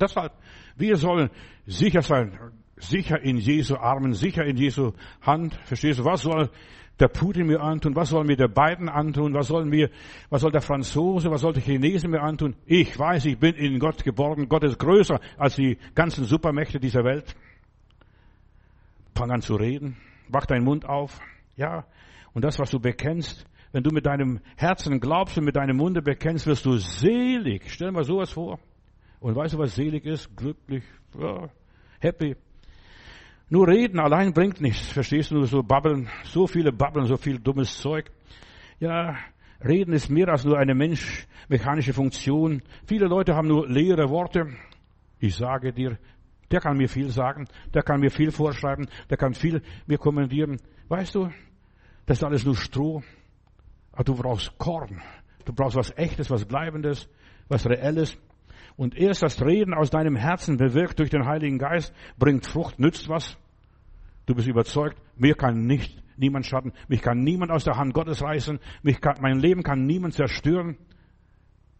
Deshalb, wir sollen sicher sein. sicher in Jesu Armen, sicher in Jesu Hand. Verstehst du? Was soll der Putin mir antun? Was soll mir der Biden antun? Was soll mir, was soll der Franzose, was soll der Chinesen mir antun? Ich weiß, ich bin in Gott geborgen. Gott ist größer als die ganzen Supermächte dieser Welt. Fang an zu reden. Mach deinen Mund auf. Ja. Und das, was du bekennst, wenn du mit deinem Herzen glaubst und mit deinem Munde bekennst, wirst du selig. Stell dir mal sowas vor. Und weißt du, was selig ist? Glücklich, ja, happy. Nur reden allein bringt nichts. Verstehst du? Nur so babbeln, so viele babbeln, so viel dummes Zeug. Ja, reden ist mehr als nur eine menschmechanische Funktion. Viele Leute haben nur leere Worte. Ich sage dir, der kann mir viel sagen, der kann mir viel vorschreiben, der kann viel mir kommentieren. Weißt du, das ist alles nur Stroh. Aber du brauchst Korn. Du brauchst was Echtes, was Bleibendes, was Reelles. Und erst das Reden aus deinem Herzen bewirkt durch den Heiligen Geist, bringt Frucht, nützt was. Du bist überzeugt, mir kann nicht niemand schaden, mich kann niemand aus der Hand Gottes reißen, mich kann, mein Leben kann niemand zerstören.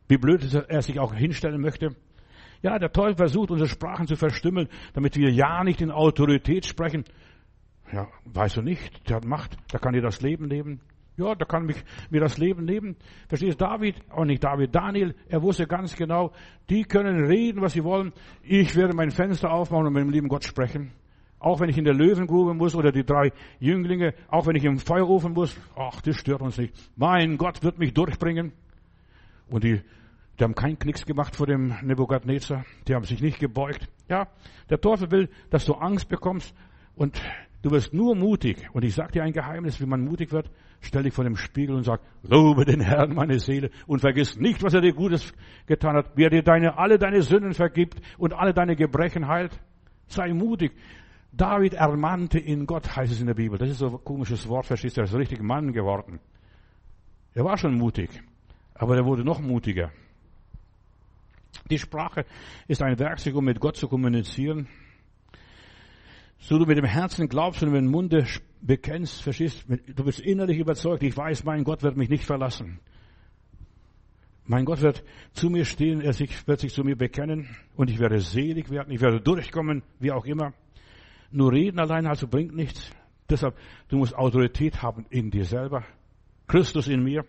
Wie blöd er sich auch hinstellen möchte. Ja, der Teufel versucht, unsere Sprachen zu verstümmeln, damit wir ja nicht in Autorität sprechen. Ja, weißt du nicht, der hat Macht, der kann dir das Leben nehmen. Ja, da kann mich, mir das Leben nehmen. Verstehst David, auch nicht David, Daniel, er wusste ganz genau, die können reden, was sie wollen. Ich werde mein Fenster aufmachen und mit dem lieben Gott sprechen. Auch wenn ich in der Löwengrube muss oder die drei Jünglinge, auch wenn ich im Feuerofen muss, ach, das stört uns nicht. Mein Gott wird mich durchbringen. Und die, die haben keinen Knicks gemacht vor dem Nebukadnezar. Die haben sich nicht gebeugt. Ja, der Teufel will, dass du Angst bekommst und Du wirst nur mutig. Und ich sage dir ein Geheimnis, wie man mutig wird. Stell dich vor dem Spiegel und sag, lobe den Herrn, meine Seele, und vergiss nicht, was er dir Gutes getan hat, wie er dir deine, alle deine Sünden vergibt und alle deine Gebrechen heilt. Sei mutig. David ermannte in Gott, heißt es in der Bibel. Das ist so ein komisches Wort, verstehst du? Er ist richtig Mann geworden. Er war schon mutig, aber er wurde noch mutiger. Die Sprache ist ein Werkzeug, um mit Gott zu kommunizieren. So du mit dem Herzen glaubst und mit dem Munde bekennst, verstehst, du bist innerlich überzeugt, ich weiß, mein Gott wird mich nicht verlassen. Mein Gott wird zu mir stehen, er wird sich zu mir bekennen und ich werde selig werden, ich werde durchkommen, wie auch immer. Nur reden allein also bringt nichts. Deshalb, du musst Autorität haben in dir selber. Christus in mir.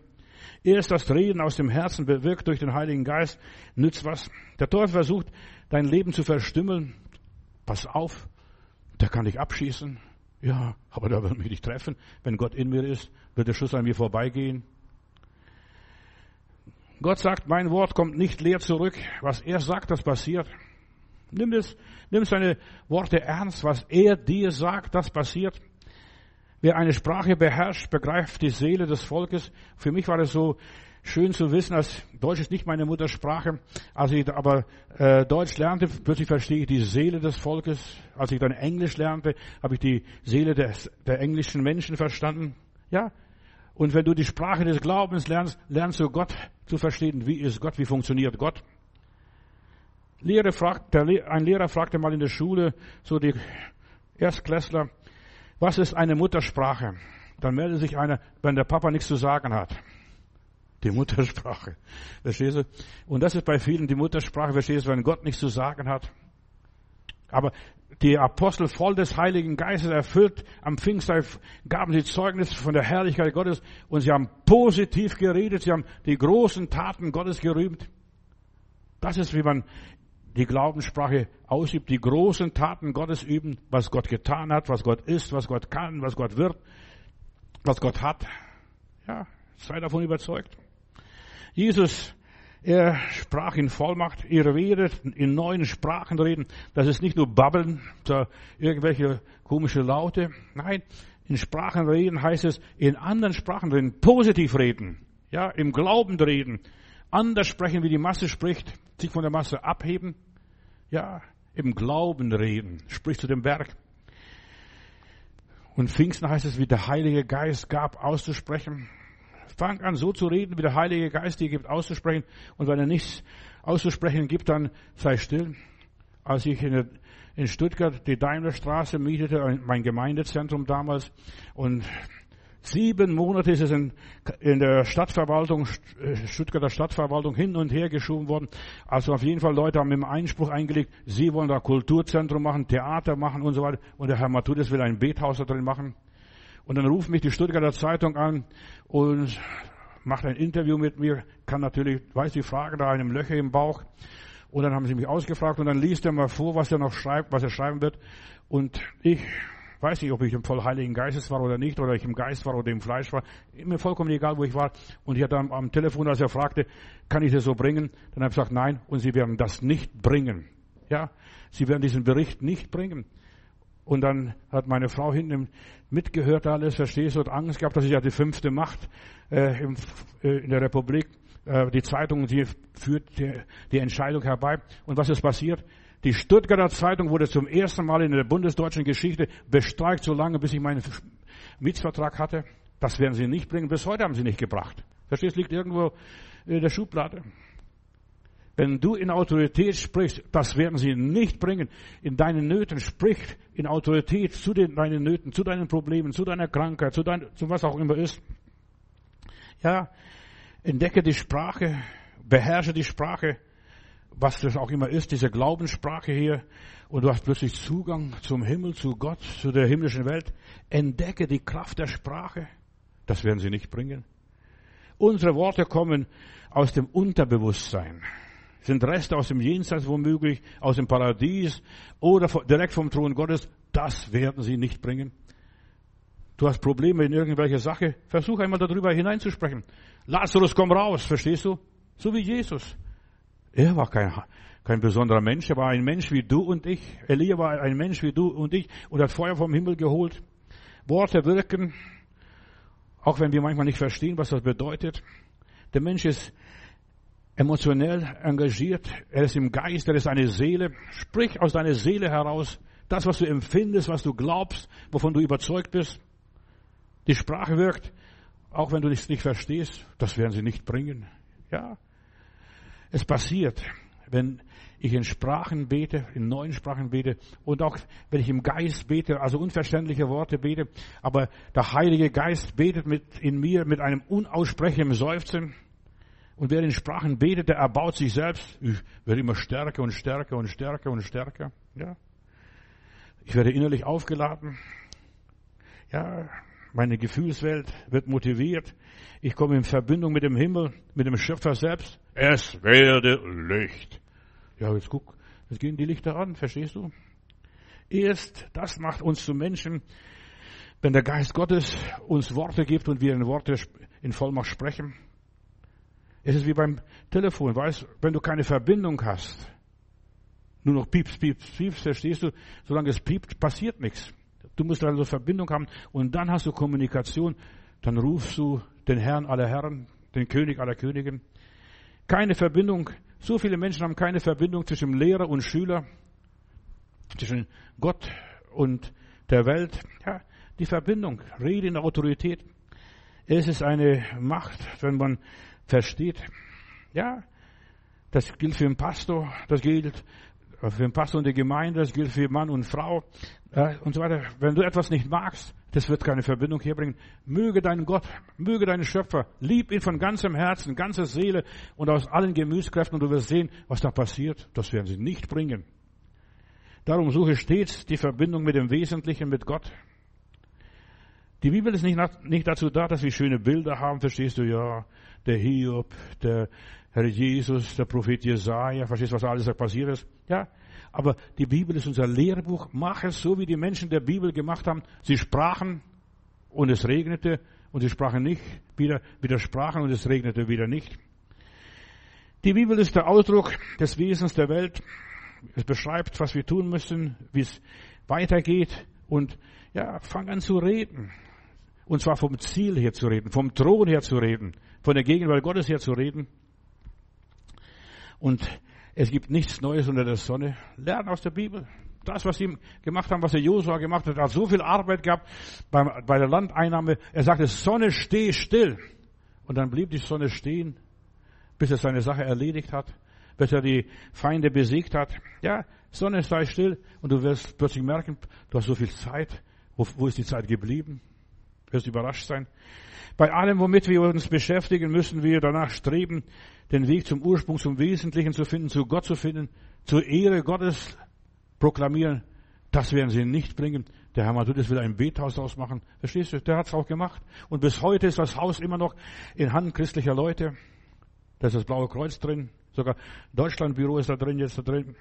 Erst das Reden aus dem Herzen bewirkt durch den Heiligen Geist nützt was. Der Teufel versucht, dein Leben zu verstümmeln. Pass auf, der kann dich abschießen. Ja, aber der wird mich nicht treffen. Wenn Gott in mir ist, wird der Schuss an mir vorbeigehen. Gott sagt, mein Wort kommt nicht leer zurück. Was er sagt, das passiert. Nimm es, nimm seine Worte ernst. Was er dir sagt, das passiert. Wer eine Sprache beherrscht, begreift die Seele des Volkes. Für mich war es so, schön zu wissen, dass Deutsch ist nicht meine Muttersprache. Als ich aber äh, Deutsch lernte, plötzlich verstehe ich die Seele des Volkes. Als ich dann Englisch lernte, habe ich die Seele des, der englischen Menschen verstanden. Ja. Und wenn du die Sprache des Glaubens lernst, lernst du Gott zu verstehen. Wie ist Gott? Wie funktioniert Gott? Lehrer fragt, der, ein Lehrer fragte mal in der Schule, so die Erstklässler, was ist eine Muttersprache? Dann meldet sich einer, wenn der Papa nichts zu sagen hat. Die Muttersprache. Verstehst du? Und das ist bei vielen die Muttersprache, verstehst du, wenn Gott nichts zu sagen hat. Aber die Apostel voll des Heiligen Geistes erfüllt am Pfingsttag gaben sie Zeugnis von der Herrlichkeit Gottes und sie haben positiv geredet, sie haben die großen Taten Gottes gerühmt. Das ist, wie man die Glaubenssprache ausübt, die großen Taten Gottes üben, was Gott getan hat, was Gott ist, was Gott kann, was Gott wird, was Gott hat. Ja, sei davon überzeugt. Jesus, er sprach in Vollmacht, ihr redet in neuen Sprachen reden. Das ist nicht nur Babbeln, irgendwelche komische Laute. Nein, in Sprachen reden heißt es, in anderen Sprachen reden, positiv reden. Ja, im Glauben reden. Anders sprechen, wie die Masse spricht, sich von der Masse abheben. Ja, im Glauben reden, sprich zu dem Berg. Und Pfingsten heißt es, wie der Heilige Geist gab, auszusprechen. Fang an, so zu reden, wie der Heilige Geist dir gibt, auszusprechen. Und wenn er nichts auszusprechen gibt, dann sei still. Als ich in, der, in Stuttgart die Daimlerstraße mietete, mein Gemeindezentrum damals, und Sieben Monate ist es in, in der Stadtverwaltung, äh, Stuttgarter Stadtverwaltung hin und her geschoben worden. Also auf jeden Fall Leute haben im Einspruch eingelegt, sie wollen da Kulturzentrum machen, Theater machen und so weiter. Und der Herr Matthäus will ein Bethaus da drin machen. Und dann ruft mich die Stuttgarter Zeitung an und macht ein Interview mit mir, kann natürlich, weiß die Frage da einem Löcher im Bauch. Und dann haben sie mich ausgefragt und dann liest er mal vor, was er noch schreibt, was er schreiben wird. Und ich weiß nicht, ob ich im voll Heiligen Geistes war oder nicht, oder ich im Geist war oder im Fleisch war. Mir vollkommen egal, wo ich war. Und ich hatte am, am Telefon, als er fragte, kann ich das so bringen? Dann habe ich gesagt, nein, und Sie werden das nicht bringen. Ja, Sie werden diesen Bericht nicht bringen. Und dann hat meine Frau hinten mitgehört alles, verstehst du, hat Angst gehabt, dass ich ja die fünfte Macht äh, im, äh, in der Republik, äh, die Zeitung, die führt die, die Entscheidung herbei. Und was ist passiert? Die Stuttgarter Zeitung wurde zum ersten Mal in der bundesdeutschen Geschichte bestreikt, so lange, bis ich meinen Mietsvertrag hatte. Das werden sie nicht bringen. Bis heute haben sie nicht gebracht. Verstehst, liegt irgendwo in der Schublade. Wenn du in Autorität sprichst, das werden sie nicht bringen. In deinen Nöten sprich in Autorität zu den, deinen Nöten, zu deinen Problemen, zu deiner Krankheit, zu, dein, zu was auch immer ist. Ja, entdecke die Sprache, beherrsche die Sprache, was das auch immer ist, diese Glaubenssprache hier, und du hast plötzlich Zugang zum Himmel, zu Gott, zu der himmlischen Welt. Entdecke die Kraft der Sprache. Das werden sie nicht bringen. Unsere Worte kommen aus dem Unterbewusstsein, sind Reste aus dem Jenseits womöglich, aus dem Paradies oder direkt vom Thron Gottes. Das werden sie nicht bringen. Du hast Probleme in irgendwelcher Sache, versuch einmal darüber hineinzusprechen. Lazarus, komm raus, verstehst du? So wie Jesus. Er war kein, kein besonderer Mensch, er war ein Mensch wie du und ich. Elia war ein Mensch wie du und ich und hat Feuer vom Himmel geholt. Worte wirken, auch wenn wir manchmal nicht verstehen, was das bedeutet. Der Mensch ist emotionell engagiert, er ist im Geist, er ist eine Seele. Sprich aus deiner Seele heraus das, was du empfindest, was du glaubst, wovon du überzeugt bist. Die Sprache wirkt, auch wenn du es nicht verstehst, das werden sie nicht bringen. Ja, es passiert, wenn ich in Sprachen bete, in neuen Sprachen bete und auch wenn ich im Geist bete, also unverständliche Worte bete, aber der Heilige Geist betet mit, in mir mit einem unaussprechlichen Seufzen. Und wer in Sprachen betet, der erbaut sich selbst. Ich werde immer stärker und stärker und stärker und stärker. Ja. Ich werde innerlich aufgeladen. Ja, meine Gefühlswelt wird motiviert. Ich komme in Verbindung mit dem Himmel, mit dem Schöpfer selbst. Es werde Licht. Ja, jetzt guck, jetzt gehen die Lichter an, verstehst du? Erst das macht uns zu Menschen, wenn der Geist Gottes uns Worte gibt und wir in Worte in Vollmacht sprechen. Es ist wie beim Telefon, weißt, wenn du keine Verbindung hast, nur noch pieps, pieps, pieps, verstehst du? Solange es piept, passiert nichts. Du musst also Verbindung haben und dann hast du Kommunikation. Dann rufst du den Herrn aller Herren, den König aller Königen. Keine Verbindung. So viele Menschen haben keine Verbindung zwischen Lehrer und Schüler, zwischen Gott und der Welt. Ja, die Verbindung, Rede in Autorität. Es ist eine Macht, wenn man versteht. Ja, das gilt für den Pastor, das gilt für den Pastor und die Gemeinde, das gilt für Mann und Frau äh, und so weiter. Wenn du etwas nicht magst, das wird keine Verbindung herbringen. Möge deinen Gott, möge deinen Schöpfer, lieb ihn von ganzem Herzen, ganzer Seele und aus allen Gemüskräften und du wirst sehen, was da passiert. Das werden sie nicht bringen. Darum suche stets die Verbindung mit dem Wesentlichen, mit Gott. Die Bibel ist nicht, nicht dazu da, dass wir schöne Bilder haben, verstehst du, ja, der Hiob, der Herr Jesus, der Prophet Jesaja, verstehst du, was alles da passiert ist? Ja, aber die Bibel ist unser Lehrbuch. Mach es so, wie die Menschen der Bibel gemacht haben. Sie sprachen und es regnete und sie sprachen nicht, wieder widersprachen und es regnete wieder nicht. Die Bibel ist der Ausdruck des Wesens der Welt. Es beschreibt, was wir tun müssen, wie es weitergeht und ja, fang an zu reden. Und zwar vom Ziel her zu reden, vom Thron her zu reden, von der Gegenwart Gottes her zu reden. Und es gibt nichts Neues unter der Sonne. Lernen aus der Bibel. Das, was sie gemacht haben, was der Josua gemacht hat, hat so viel Arbeit gehabt bei, der Landeinnahme. Er sagte, Sonne, steh still. Und dann blieb die Sonne stehen, bis er seine Sache erledigt hat, bis er die Feinde besiegt hat. Ja, Sonne, sei still. Und du wirst plötzlich merken, du hast so viel Zeit. Wo, wo ist die Zeit geblieben? Wirst überrascht sein. Bei allem, womit wir uns beschäftigen, müssen wir danach streben, den Weg zum Ursprung, zum Wesentlichen zu finden, zu Gott zu finden, zur Ehre Gottes proklamieren. Das werden sie nicht bringen. Der Herr Matthäus will ein Bethaus daraus machen. Verstehst du? Der hat es auch gemacht. Und bis heute ist das Haus immer noch in Hand christlicher Leute. Da ist das Blaue Kreuz drin. Sogar Deutschlandbüro ist da drin, jetzt da drin.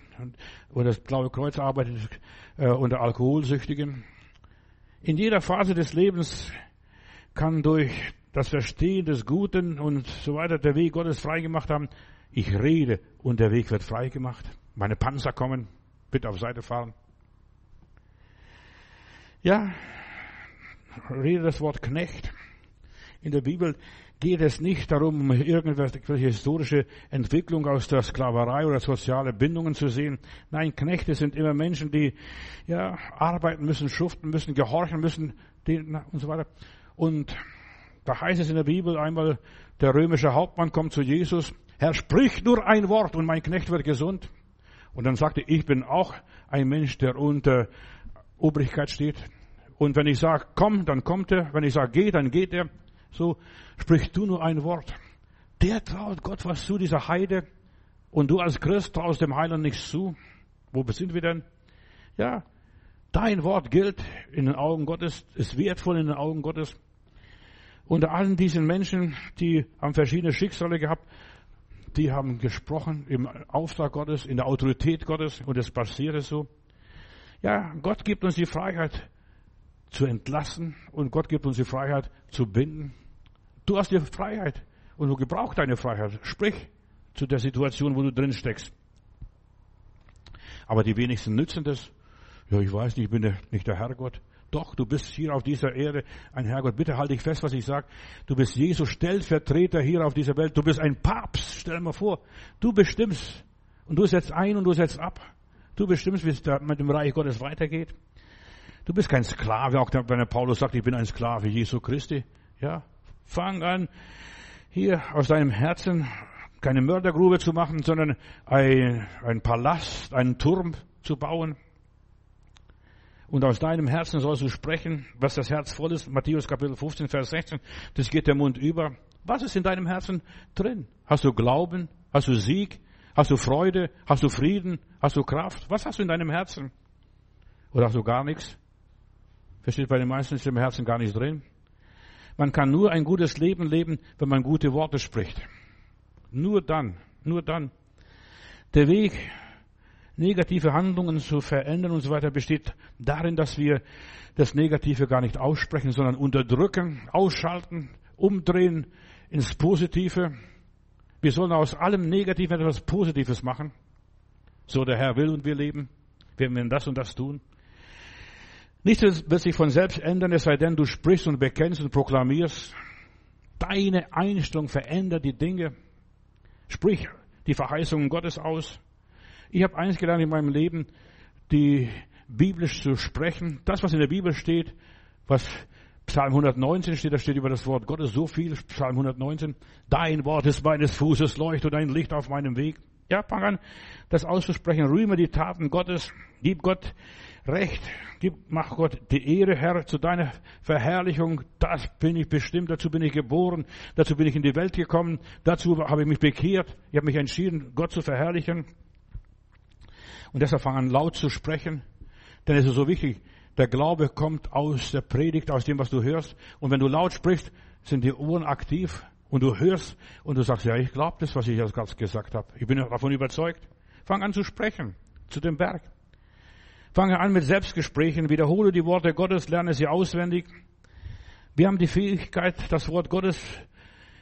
Und das Blaue Kreuz arbeitet äh, unter Alkoholsüchtigen. In jeder Phase des Lebens kann durch das Verstehen des Guten und so weiter der Weg Gottes freigemacht haben. Ich rede und der Weg wird freigemacht. Meine Panzer kommen. Bitte auf Seite fahren. Ja, rede das Wort Knecht. In der Bibel geht es nicht darum, um irgendwelche historische Entwicklung aus der Sklaverei oder soziale Bindungen zu sehen. Nein, Knechte sind immer Menschen, die ja arbeiten müssen, schuften müssen, gehorchen müssen und so weiter. Und da heißt es in der Bibel einmal, der römische Hauptmann kommt zu Jesus, Herr, sprich nur ein Wort und mein Knecht wird gesund. Und dann sagte, ich bin auch ein Mensch, der unter Obrigkeit steht. Und wenn ich sage, komm, dann kommt er. Wenn ich sage, geh, dann geht er. So, sprich du nur ein Wort. Der traut Gott was zu, dieser Heide. Und du als Christ traust dem Heiland nichts zu. Wo sind wir denn? Ja, dein Wort gilt in den Augen Gottes, ist wertvoll in den Augen Gottes. Unter allen diesen Menschen, die haben verschiedene Schicksale gehabt, die haben gesprochen im Auftrag Gottes, in der Autorität Gottes und es passierte so. Ja, Gott gibt uns die Freiheit zu entlassen und Gott gibt uns die Freiheit zu binden. Du hast die Freiheit und du gebrauchst deine Freiheit. Sprich zu der Situation, wo du drin steckst. Aber die wenigsten nützen das. Ja, ich weiß nicht, ich bin nicht der Herrgott. Doch, du bist hier auf dieser Erde ein Herrgott. Bitte halte dich fest, was ich sage. Du bist Jesus Stellvertreter hier auf dieser Welt. Du bist ein Papst. Stell dir mal vor. Du bestimmst. Und du setzt ein und du setzt ab. Du bestimmst, wie es da mit dem Reich Gottes weitergeht. Du bist kein Sklave, auch wenn der Paulus sagt, ich bin ein Sklave Jesu Christi. Ja, fang an, hier aus deinem Herzen keine Mördergrube zu machen, sondern ein, ein Palast, einen Turm zu bauen. Und aus deinem Herzen sollst du sprechen, was das Herz voll ist. Matthäus Kapitel 15, Vers 16. Das geht der Mund über. Was ist in deinem Herzen drin? Hast du Glauben? Hast du Sieg? Hast du Freude? Hast du Frieden? Hast du Kraft? Was hast du in deinem Herzen? Oder hast du gar nichts? Versteht bei den meisten ist im Herzen gar nichts drin. Man kann nur ein gutes Leben leben, wenn man gute Worte spricht. Nur dann, nur dann. Der Weg, negative Handlungen zu verändern und so weiter, besteht darin, dass wir das Negative gar nicht aussprechen, sondern unterdrücken, ausschalten, umdrehen ins Positive. Wir sollen aus allem Negativen etwas Positives machen. So der Herr will und wir leben. Wir werden das und das tun. Nichts wird sich von selbst ändern, es sei denn, du sprichst und bekennst und proklamierst. Deine Einstellung verändert die Dinge. Sprich die Verheißungen Gottes aus. Ich habe eins gelernt in meinem Leben, die biblisch zu sprechen. Das, was in der Bibel steht, was Psalm 119 steht, da steht über das Wort Gottes so viel, Psalm 119. Dein Wort ist meines Fußes Leucht und ein Licht auf meinem Weg. Ja, fang an, das auszusprechen. Rühme die Taten Gottes. Gib Gott Recht. Gib, mach Gott die Ehre, Herr, zu deiner Verherrlichung. Das bin ich bestimmt. Dazu bin ich geboren. Dazu bin ich in die Welt gekommen. Dazu habe ich mich bekehrt. Ich habe mich entschieden, Gott zu verherrlichen. Und deshalb fang an, laut zu sprechen. Denn es ist so wichtig. Der Glaube kommt aus der Predigt, aus dem, was du hörst. Und wenn du laut sprichst, sind die Ohren aktiv und du hörst und du sagst, ja, ich glaube das, was ich jetzt gerade gesagt habe. Ich bin davon überzeugt. Fang an zu sprechen zu dem Berg. Fange an mit Selbstgesprächen, wiederhole die Worte Gottes, lerne sie auswendig. Wir haben die Fähigkeit, das Wort Gottes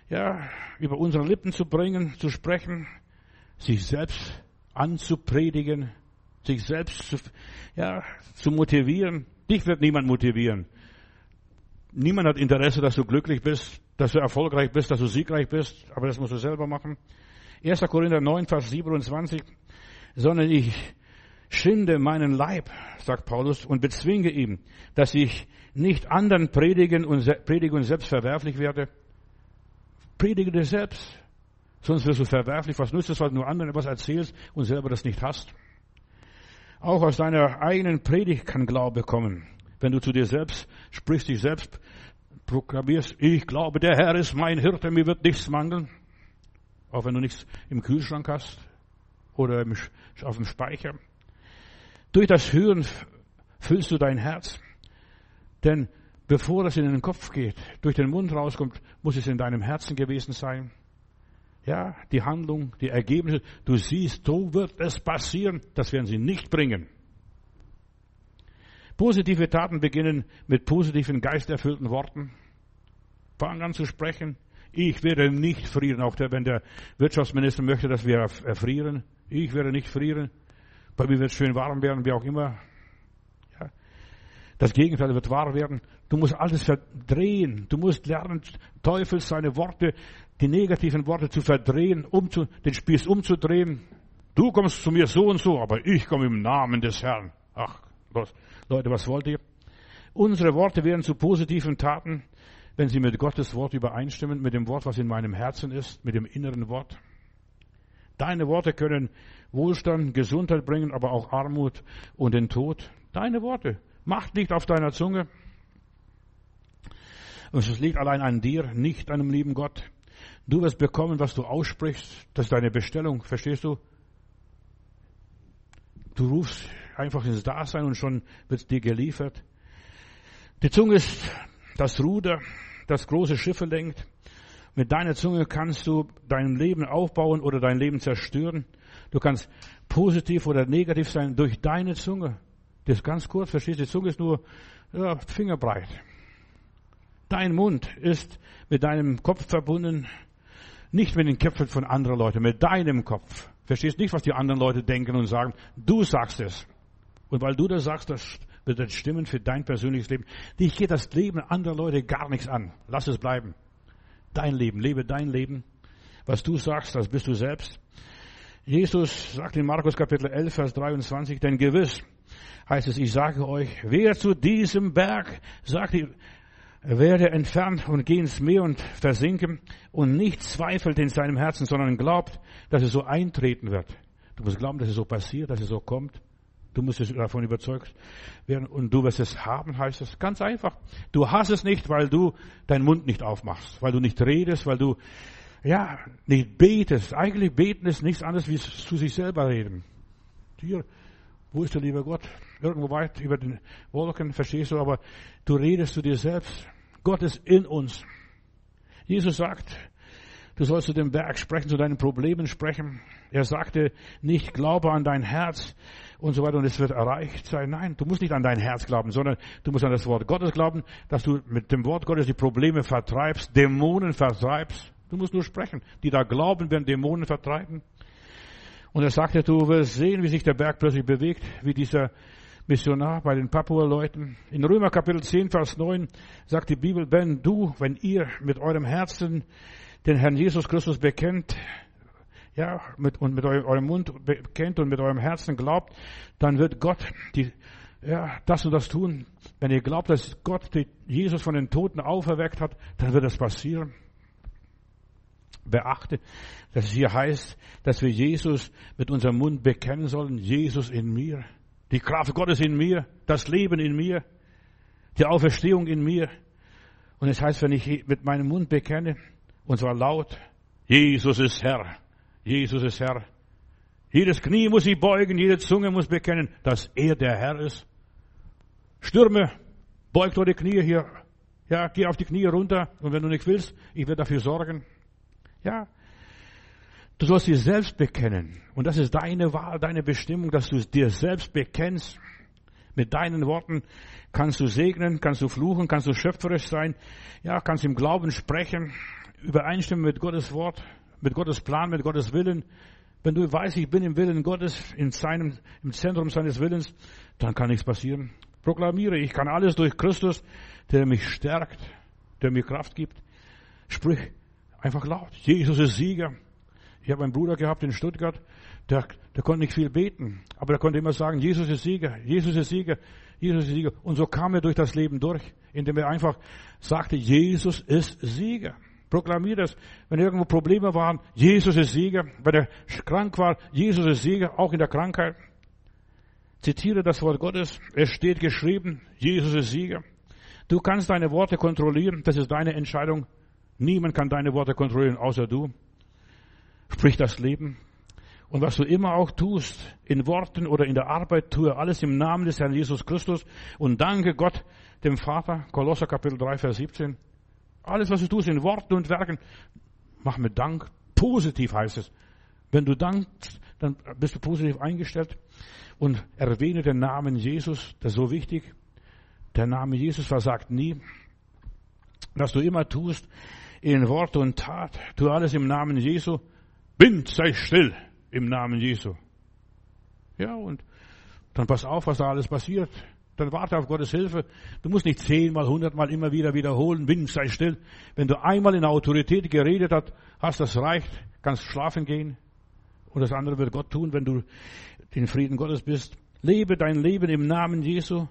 ja, über unsere Lippen zu bringen, zu sprechen, sich selbst anzupredigen, sich selbst zu, ja, zu motivieren. Dich wird niemand motivieren. Niemand hat Interesse, dass du glücklich bist, dass du erfolgreich bist, dass du siegreich bist, aber das musst du selber machen. 1. Korinther 9, Vers 27, sondern ich schinde meinen Leib, sagt Paulus, und bezwinge ihm, dass ich nicht anderen predigen und, predige und selbst verwerflich werde. Predige dir selbst. Sonst wirst du verwerflich. Was nützt es, was du anderen etwas erzählst und selber das nicht hast? Auch aus deiner eigenen Predigt kann Glaube kommen. Wenn du zu dir selbst sprichst, dich selbst proklamierst, ich glaube, der Herr ist mein Hirte, mir wird nichts mangeln. Auch wenn du nichts im Kühlschrank hast oder auf dem Speicher. Durch das Hören füllst du dein Herz. Denn bevor es in den Kopf geht, durch den Mund rauskommt, muss es in deinem Herzen gewesen sein. Ja, die Handlung, die Ergebnisse, du siehst, so wird es passieren, das werden sie nicht bringen. Positive Taten beginnen mit positiven, geisterfüllten Worten. Fang an zu sprechen. Ich werde nicht frieren, auch wenn der Wirtschaftsminister möchte, dass wir erfrieren. Ich werde nicht frieren. Bei mir wird schön warm werden, wie auch immer. Ja. Das Gegenteil wird wahr werden. Du musst alles verdrehen. Du musst lernen, Teufel seine Worte, die negativen Worte zu verdrehen, um zu, den Spieß umzudrehen. Du kommst zu mir so und so, aber ich komme im Namen des Herrn. Ach, Leute, was wollt ihr? Unsere Worte werden zu positiven Taten, wenn sie mit Gottes Wort übereinstimmen, mit dem Wort, was in meinem Herzen ist, mit dem inneren Wort. Deine Worte können Wohlstand, Gesundheit bringen, aber auch Armut und den Tod. Deine Worte. Macht liegt auf deiner Zunge. Und es liegt allein an dir, nicht an dem lieben Gott. Du wirst bekommen, was du aussprichst. Das ist deine Bestellung. Verstehst du? Du rufst einfach ins Dasein und schon wird dir geliefert. Die Zunge ist das Ruder, das große Schiffe lenkt. Mit deiner Zunge kannst du dein Leben aufbauen oder dein Leben zerstören. Du kannst positiv oder negativ sein durch deine Zunge. Das ist ganz kurz, verstehst du? Die Zunge ist nur ja, fingerbreit. Dein Mund ist mit deinem Kopf verbunden, nicht mit den Köpfen von anderen Leuten, mit deinem Kopf. Verstehst nicht, was die anderen Leute denken und sagen. Du sagst es. Und weil du das sagst, das wird das stimmen für dein persönliches Leben. Dich geht das Leben anderer Leute gar nichts an. Lass es bleiben. Dein Leben, lebe dein Leben. Was du sagst, das bist du selbst. Jesus sagt in Markus Kapitel 11, Vers 23, denn gewiss heißt es, ich sage euch, wer zu diesem Berg, sagt, werde entfernt und geh ins Meer und versinken und nicht zweifelt in seinem Herzen, sondern glaubt, dass es so eintreten wird. Du musst glauben, dass es so passiert, dass es so kommt. Du musst davon überzeugt werden und du wirst es haben, heißt es. Ganz einfach. Du hast es nicht, weil du deinen Mund nicht aufmachst, weil du nicht redest, weil du, ja, nicht betest. Eigentlich beten ist nichts anderes, wie zu sich selber reden. Hier, wo ist der liebe Gott? Irgendwo weit über den Wolken, verstehst du, aber du redest zu dir selbst. Gott ist in uns. Jesus sagt, du sollst zu dem Berg sprechen, zu deinen Problemen sprechen. Er sagte nicht, glaube an dein Herz und so weiter und es wird erreicht sein. Nein, du musst nicht an dein Herz glauben, sondern du musst an das Wort Gottes glauben, dass du mit dem Wort Gottes die Probleme vertreibst, Dämonen vertreibst. Du musst nur sprechen. Die da glauben, werden Dämonen vertreiben. Und er sagte, du wirst sehen, wie sich der Berg plötzlich bewegt, wie dieser Missionar bei den Papua-Leuten. In Römer Kapitel 10, Vers 9 sagt die Bibel, wenn du, wenn ihr mit eurem Herzen den Herrn Jesus Christus bekennt, ja, mit, und mit eurem Mund bekennt und mit eurem Herzen glaubt, dann wird Gott die, ja, das und das tun. Wenn ihr glaubt, dass Gott Jesus von den Toten auferweckt hat, dann wird das passieren. Beachte, dass es hier heißt, dass wir Jesus mit unserem Mund bekennen sollen. Jesus in mir. Die Kraft Gottes in mir. Das Leben in mir. Die Auferstehung in mir. Und es heißt, wenn ich mit meinem Mund bekenne, und zwar laut, Jesus ist Herr. Jesus ist Herr. Jedes Knie muss sich beugen, jede Zunge muss bekennen, dass er der Herr ist. Stürme, beugt eure Knie hier. Ja, geh auf die Knie runter. Und wenn du nicht willst, ich werde dafür sorgen. Ja. Du sollst dir selbst bekennen. Und das ist deine Wahl, deine Bestimmung, dass du dir selbst bekennst. Mit deinen Worten kannst du segnen, kannst du fluchen, kannst du schöpferisch sein. Ja, kannst im Glauben sprechen, übereinstimmen mit Gottes Wort, mit Gottes Plan, mit Gottes Willen. Wenn du weißt, ich bin im Willen Gottes, in seinem, im Zentrum seines Willens, dann kann nichts passieren. Proklamiere, ich kann alles durch Christus, der mich stärkt, der mir Kraft gibt. Sprich einfach laut. Jesus ist Sieger. Ich habe einen Bruder gehabt in Stuttgart, der, der konnte nicht viel beten, aber der konnte immer sagen, Jesus ist Sieger, Jesus ist Sieger, Jesus ist Sieger. Und so kam er durch das Leben durch, indem er einfach sagte, Jesus ist Sieger. Proklamier das. Wenn irgendwo Probleme waren, Jesus ist Sieger. Wenn er krank war, Jesus ist Sieger, auch in der Krankheit. Zitiere das Wort Gottes. Es steht geschrieben, Jesus ist Sieger. Du kannst deine Worte kontrollieren, das ist deine Entscheidung. Niemand kann deine Worte kontrollieren, außer du. Sprich das Leben. Und was du immer auch tust, in Worten oder in der Arbeit, tue alles im Namen des Herrn Jesus Christus und danke Gott, dem Vater. Kolosser Kapitel 3, Vers 17. Alles, was du tust in Worten und Werken, mach mit Dank. Positiv heißt es. Wenn du dankst, dann bist du positiv eingestellt und erwähne den Namen Jesus, das ist so wichtig. Der Name Jesus versagt nie. Was du immer tust, in Wort und Tat, tu alles im Namen Jesu. Wind, sei still im Namen Jesu. Ja, und dann pass auf, was da alles passiert. Dann warte auf Gottes Hilfe. Du musst nicht zehnmal, hundertmal immer wieder wiederholen, Wind, sei still. Wenn du einmal in Autorität geredet hast, hast das reicht, kannst schlafen gehen. Und das andere wird Gott tun, wenn du in Frieden Gottes bist. Lebe dein Leben im Namen Jesu.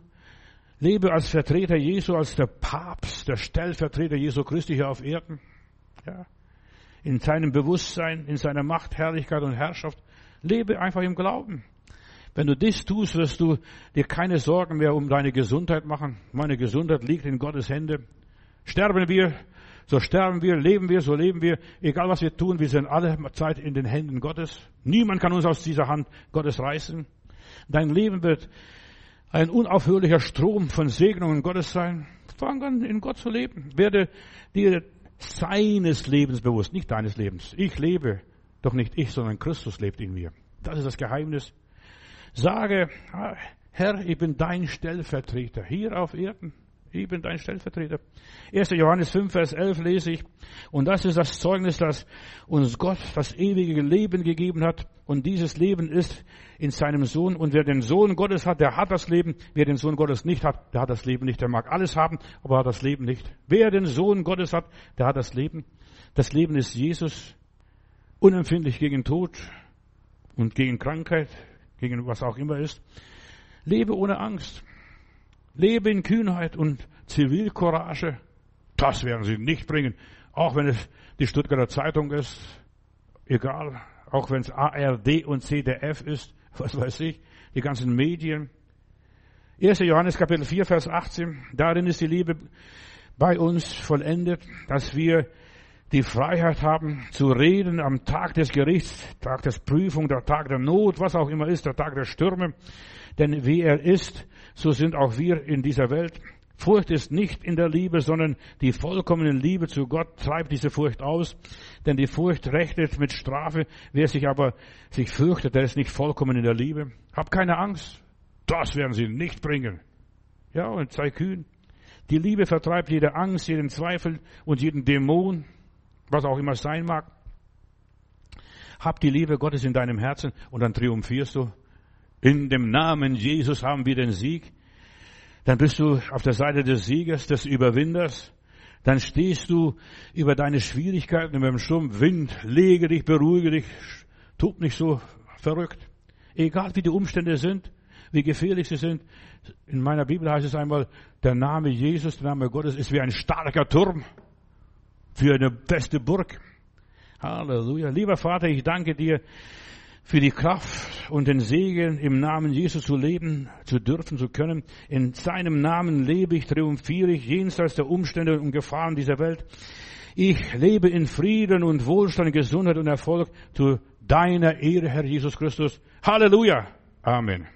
Lebe als Vertreter Jesu, als der Papst, der Stellvertreter Jesu Christi hier auf Erden. Ja. In seinem Bewusstsein, in seiner Macht, Herrlichkeit und Herrschaft. Lebe einfach im Glauben. Wenn du dies tust, wirst du dir keine Sorgen mehr um deine Gesundheit machen. Meine Gesundheit liegt in Gottes Hände. Sterben wir, so sterben wir, leben wir, so leben wir. Egal was wir tun, wir sind alle Zeit in den Händen Gottes. Niemand kann uns aus dieser Hand Gottes reißen. Dein Leben wird ein unaufhörlicher Strom von Segnungen Gottes sein. Fang an, in Gott zu leben. Werde dir seines Lebens bewusst, nicht deines Lebens. Ich lebe, doch nicht ich, sondern Christus lebt in mir. Das ist das Geheimnis. Sage, ah, Herr, ich bin dein Stellvertreter hier auf Erden. Ich bin dein Stellvertreter. 1. Johannes 5, Vers 11 lese ich. Und das ist das Zeugnis, dass uns Gott das ewige Leben gegeben hat. Und dieses Leben ist in seinem Sohn. Und wer den Sohn Gottes hat, der hat das Leben. Wer den Sohn Gottes nicht hat, der hat das Leben nicht. Der mag alles haben, aber hat das Leben nicht. Wer den Sohn Gottes hat, der hat das Leben. Das Leben ist Jesus. Unempfindlich gegen Tod und gegen Krankheit, gegen was auch immer ist. Lebe ohne Angst. Lebe in Kühnheit und Zivilcourage. Das werden sie nicht bringen. Auch wenn es die Stuttgarter Zeitung ist. Egal. Auch wenn es ARD und CDF ist. [LAUGHS] Was weiß ich. Die ganzen Medien. 1. Johannes Kapitel 4, Vers 18. Darin ist die Liebe bei uns vollendet, dass wir die Freiheit haben zu reden am Tag des Gerichts, Tag des Prüfung, der Tag der Not, was auch immer ist, der Tag der Stürme. Denn wie er ist, so sind auch wir in dieser Welt. Furcht ist nicht in der Liebe, sondern die vollkommene Liebe zu Gott treibt diese Furcht aus. Denn die Furcht rechnet mit Strafe. Wer sich aber sich fürchtet, der ist nicht vollkommen in der Liebe. Hab keine Angst. Das werden sie nicht bringen. Ja, und sei kühn. Die Liebe vertreibt jede Angst, jeden Zweifel und jeden Dämon, was auch immer sein mag. Hab die Liebe Gottes in deinem Herzen und dann triumphierst du. In dem Namen Jesus haben wir den Sieg. Dann bist du auf der Seite des Siegers, des Überwinders. Dann stehst du über deine Schwierigkeiten, über den Sturm, Wind, lege dich, beruhige dich, tut nicht so verrückt. Egal wie die Umstände sind, wie gefährlich sie sind. In meiner Bibel heißt es einmal, der Name Jesus, der Name Gottes ist wie ein starker Turm für eine feste Burg. Halleluja. Lieber Vater, ich danke dir für die Kraft und den Segen im Namen Jesus zu leben, zu dürfen, zu können. In seinem Namen lebe ich, triumphiere ich jenseits der Umstände und Gefahren dieser Welt. Ich lebe in Frieden und Wohlstand, Gesundheit und Erfolg zu deiner Ehre, Herr Jesus Christus. Halleluja. Amen.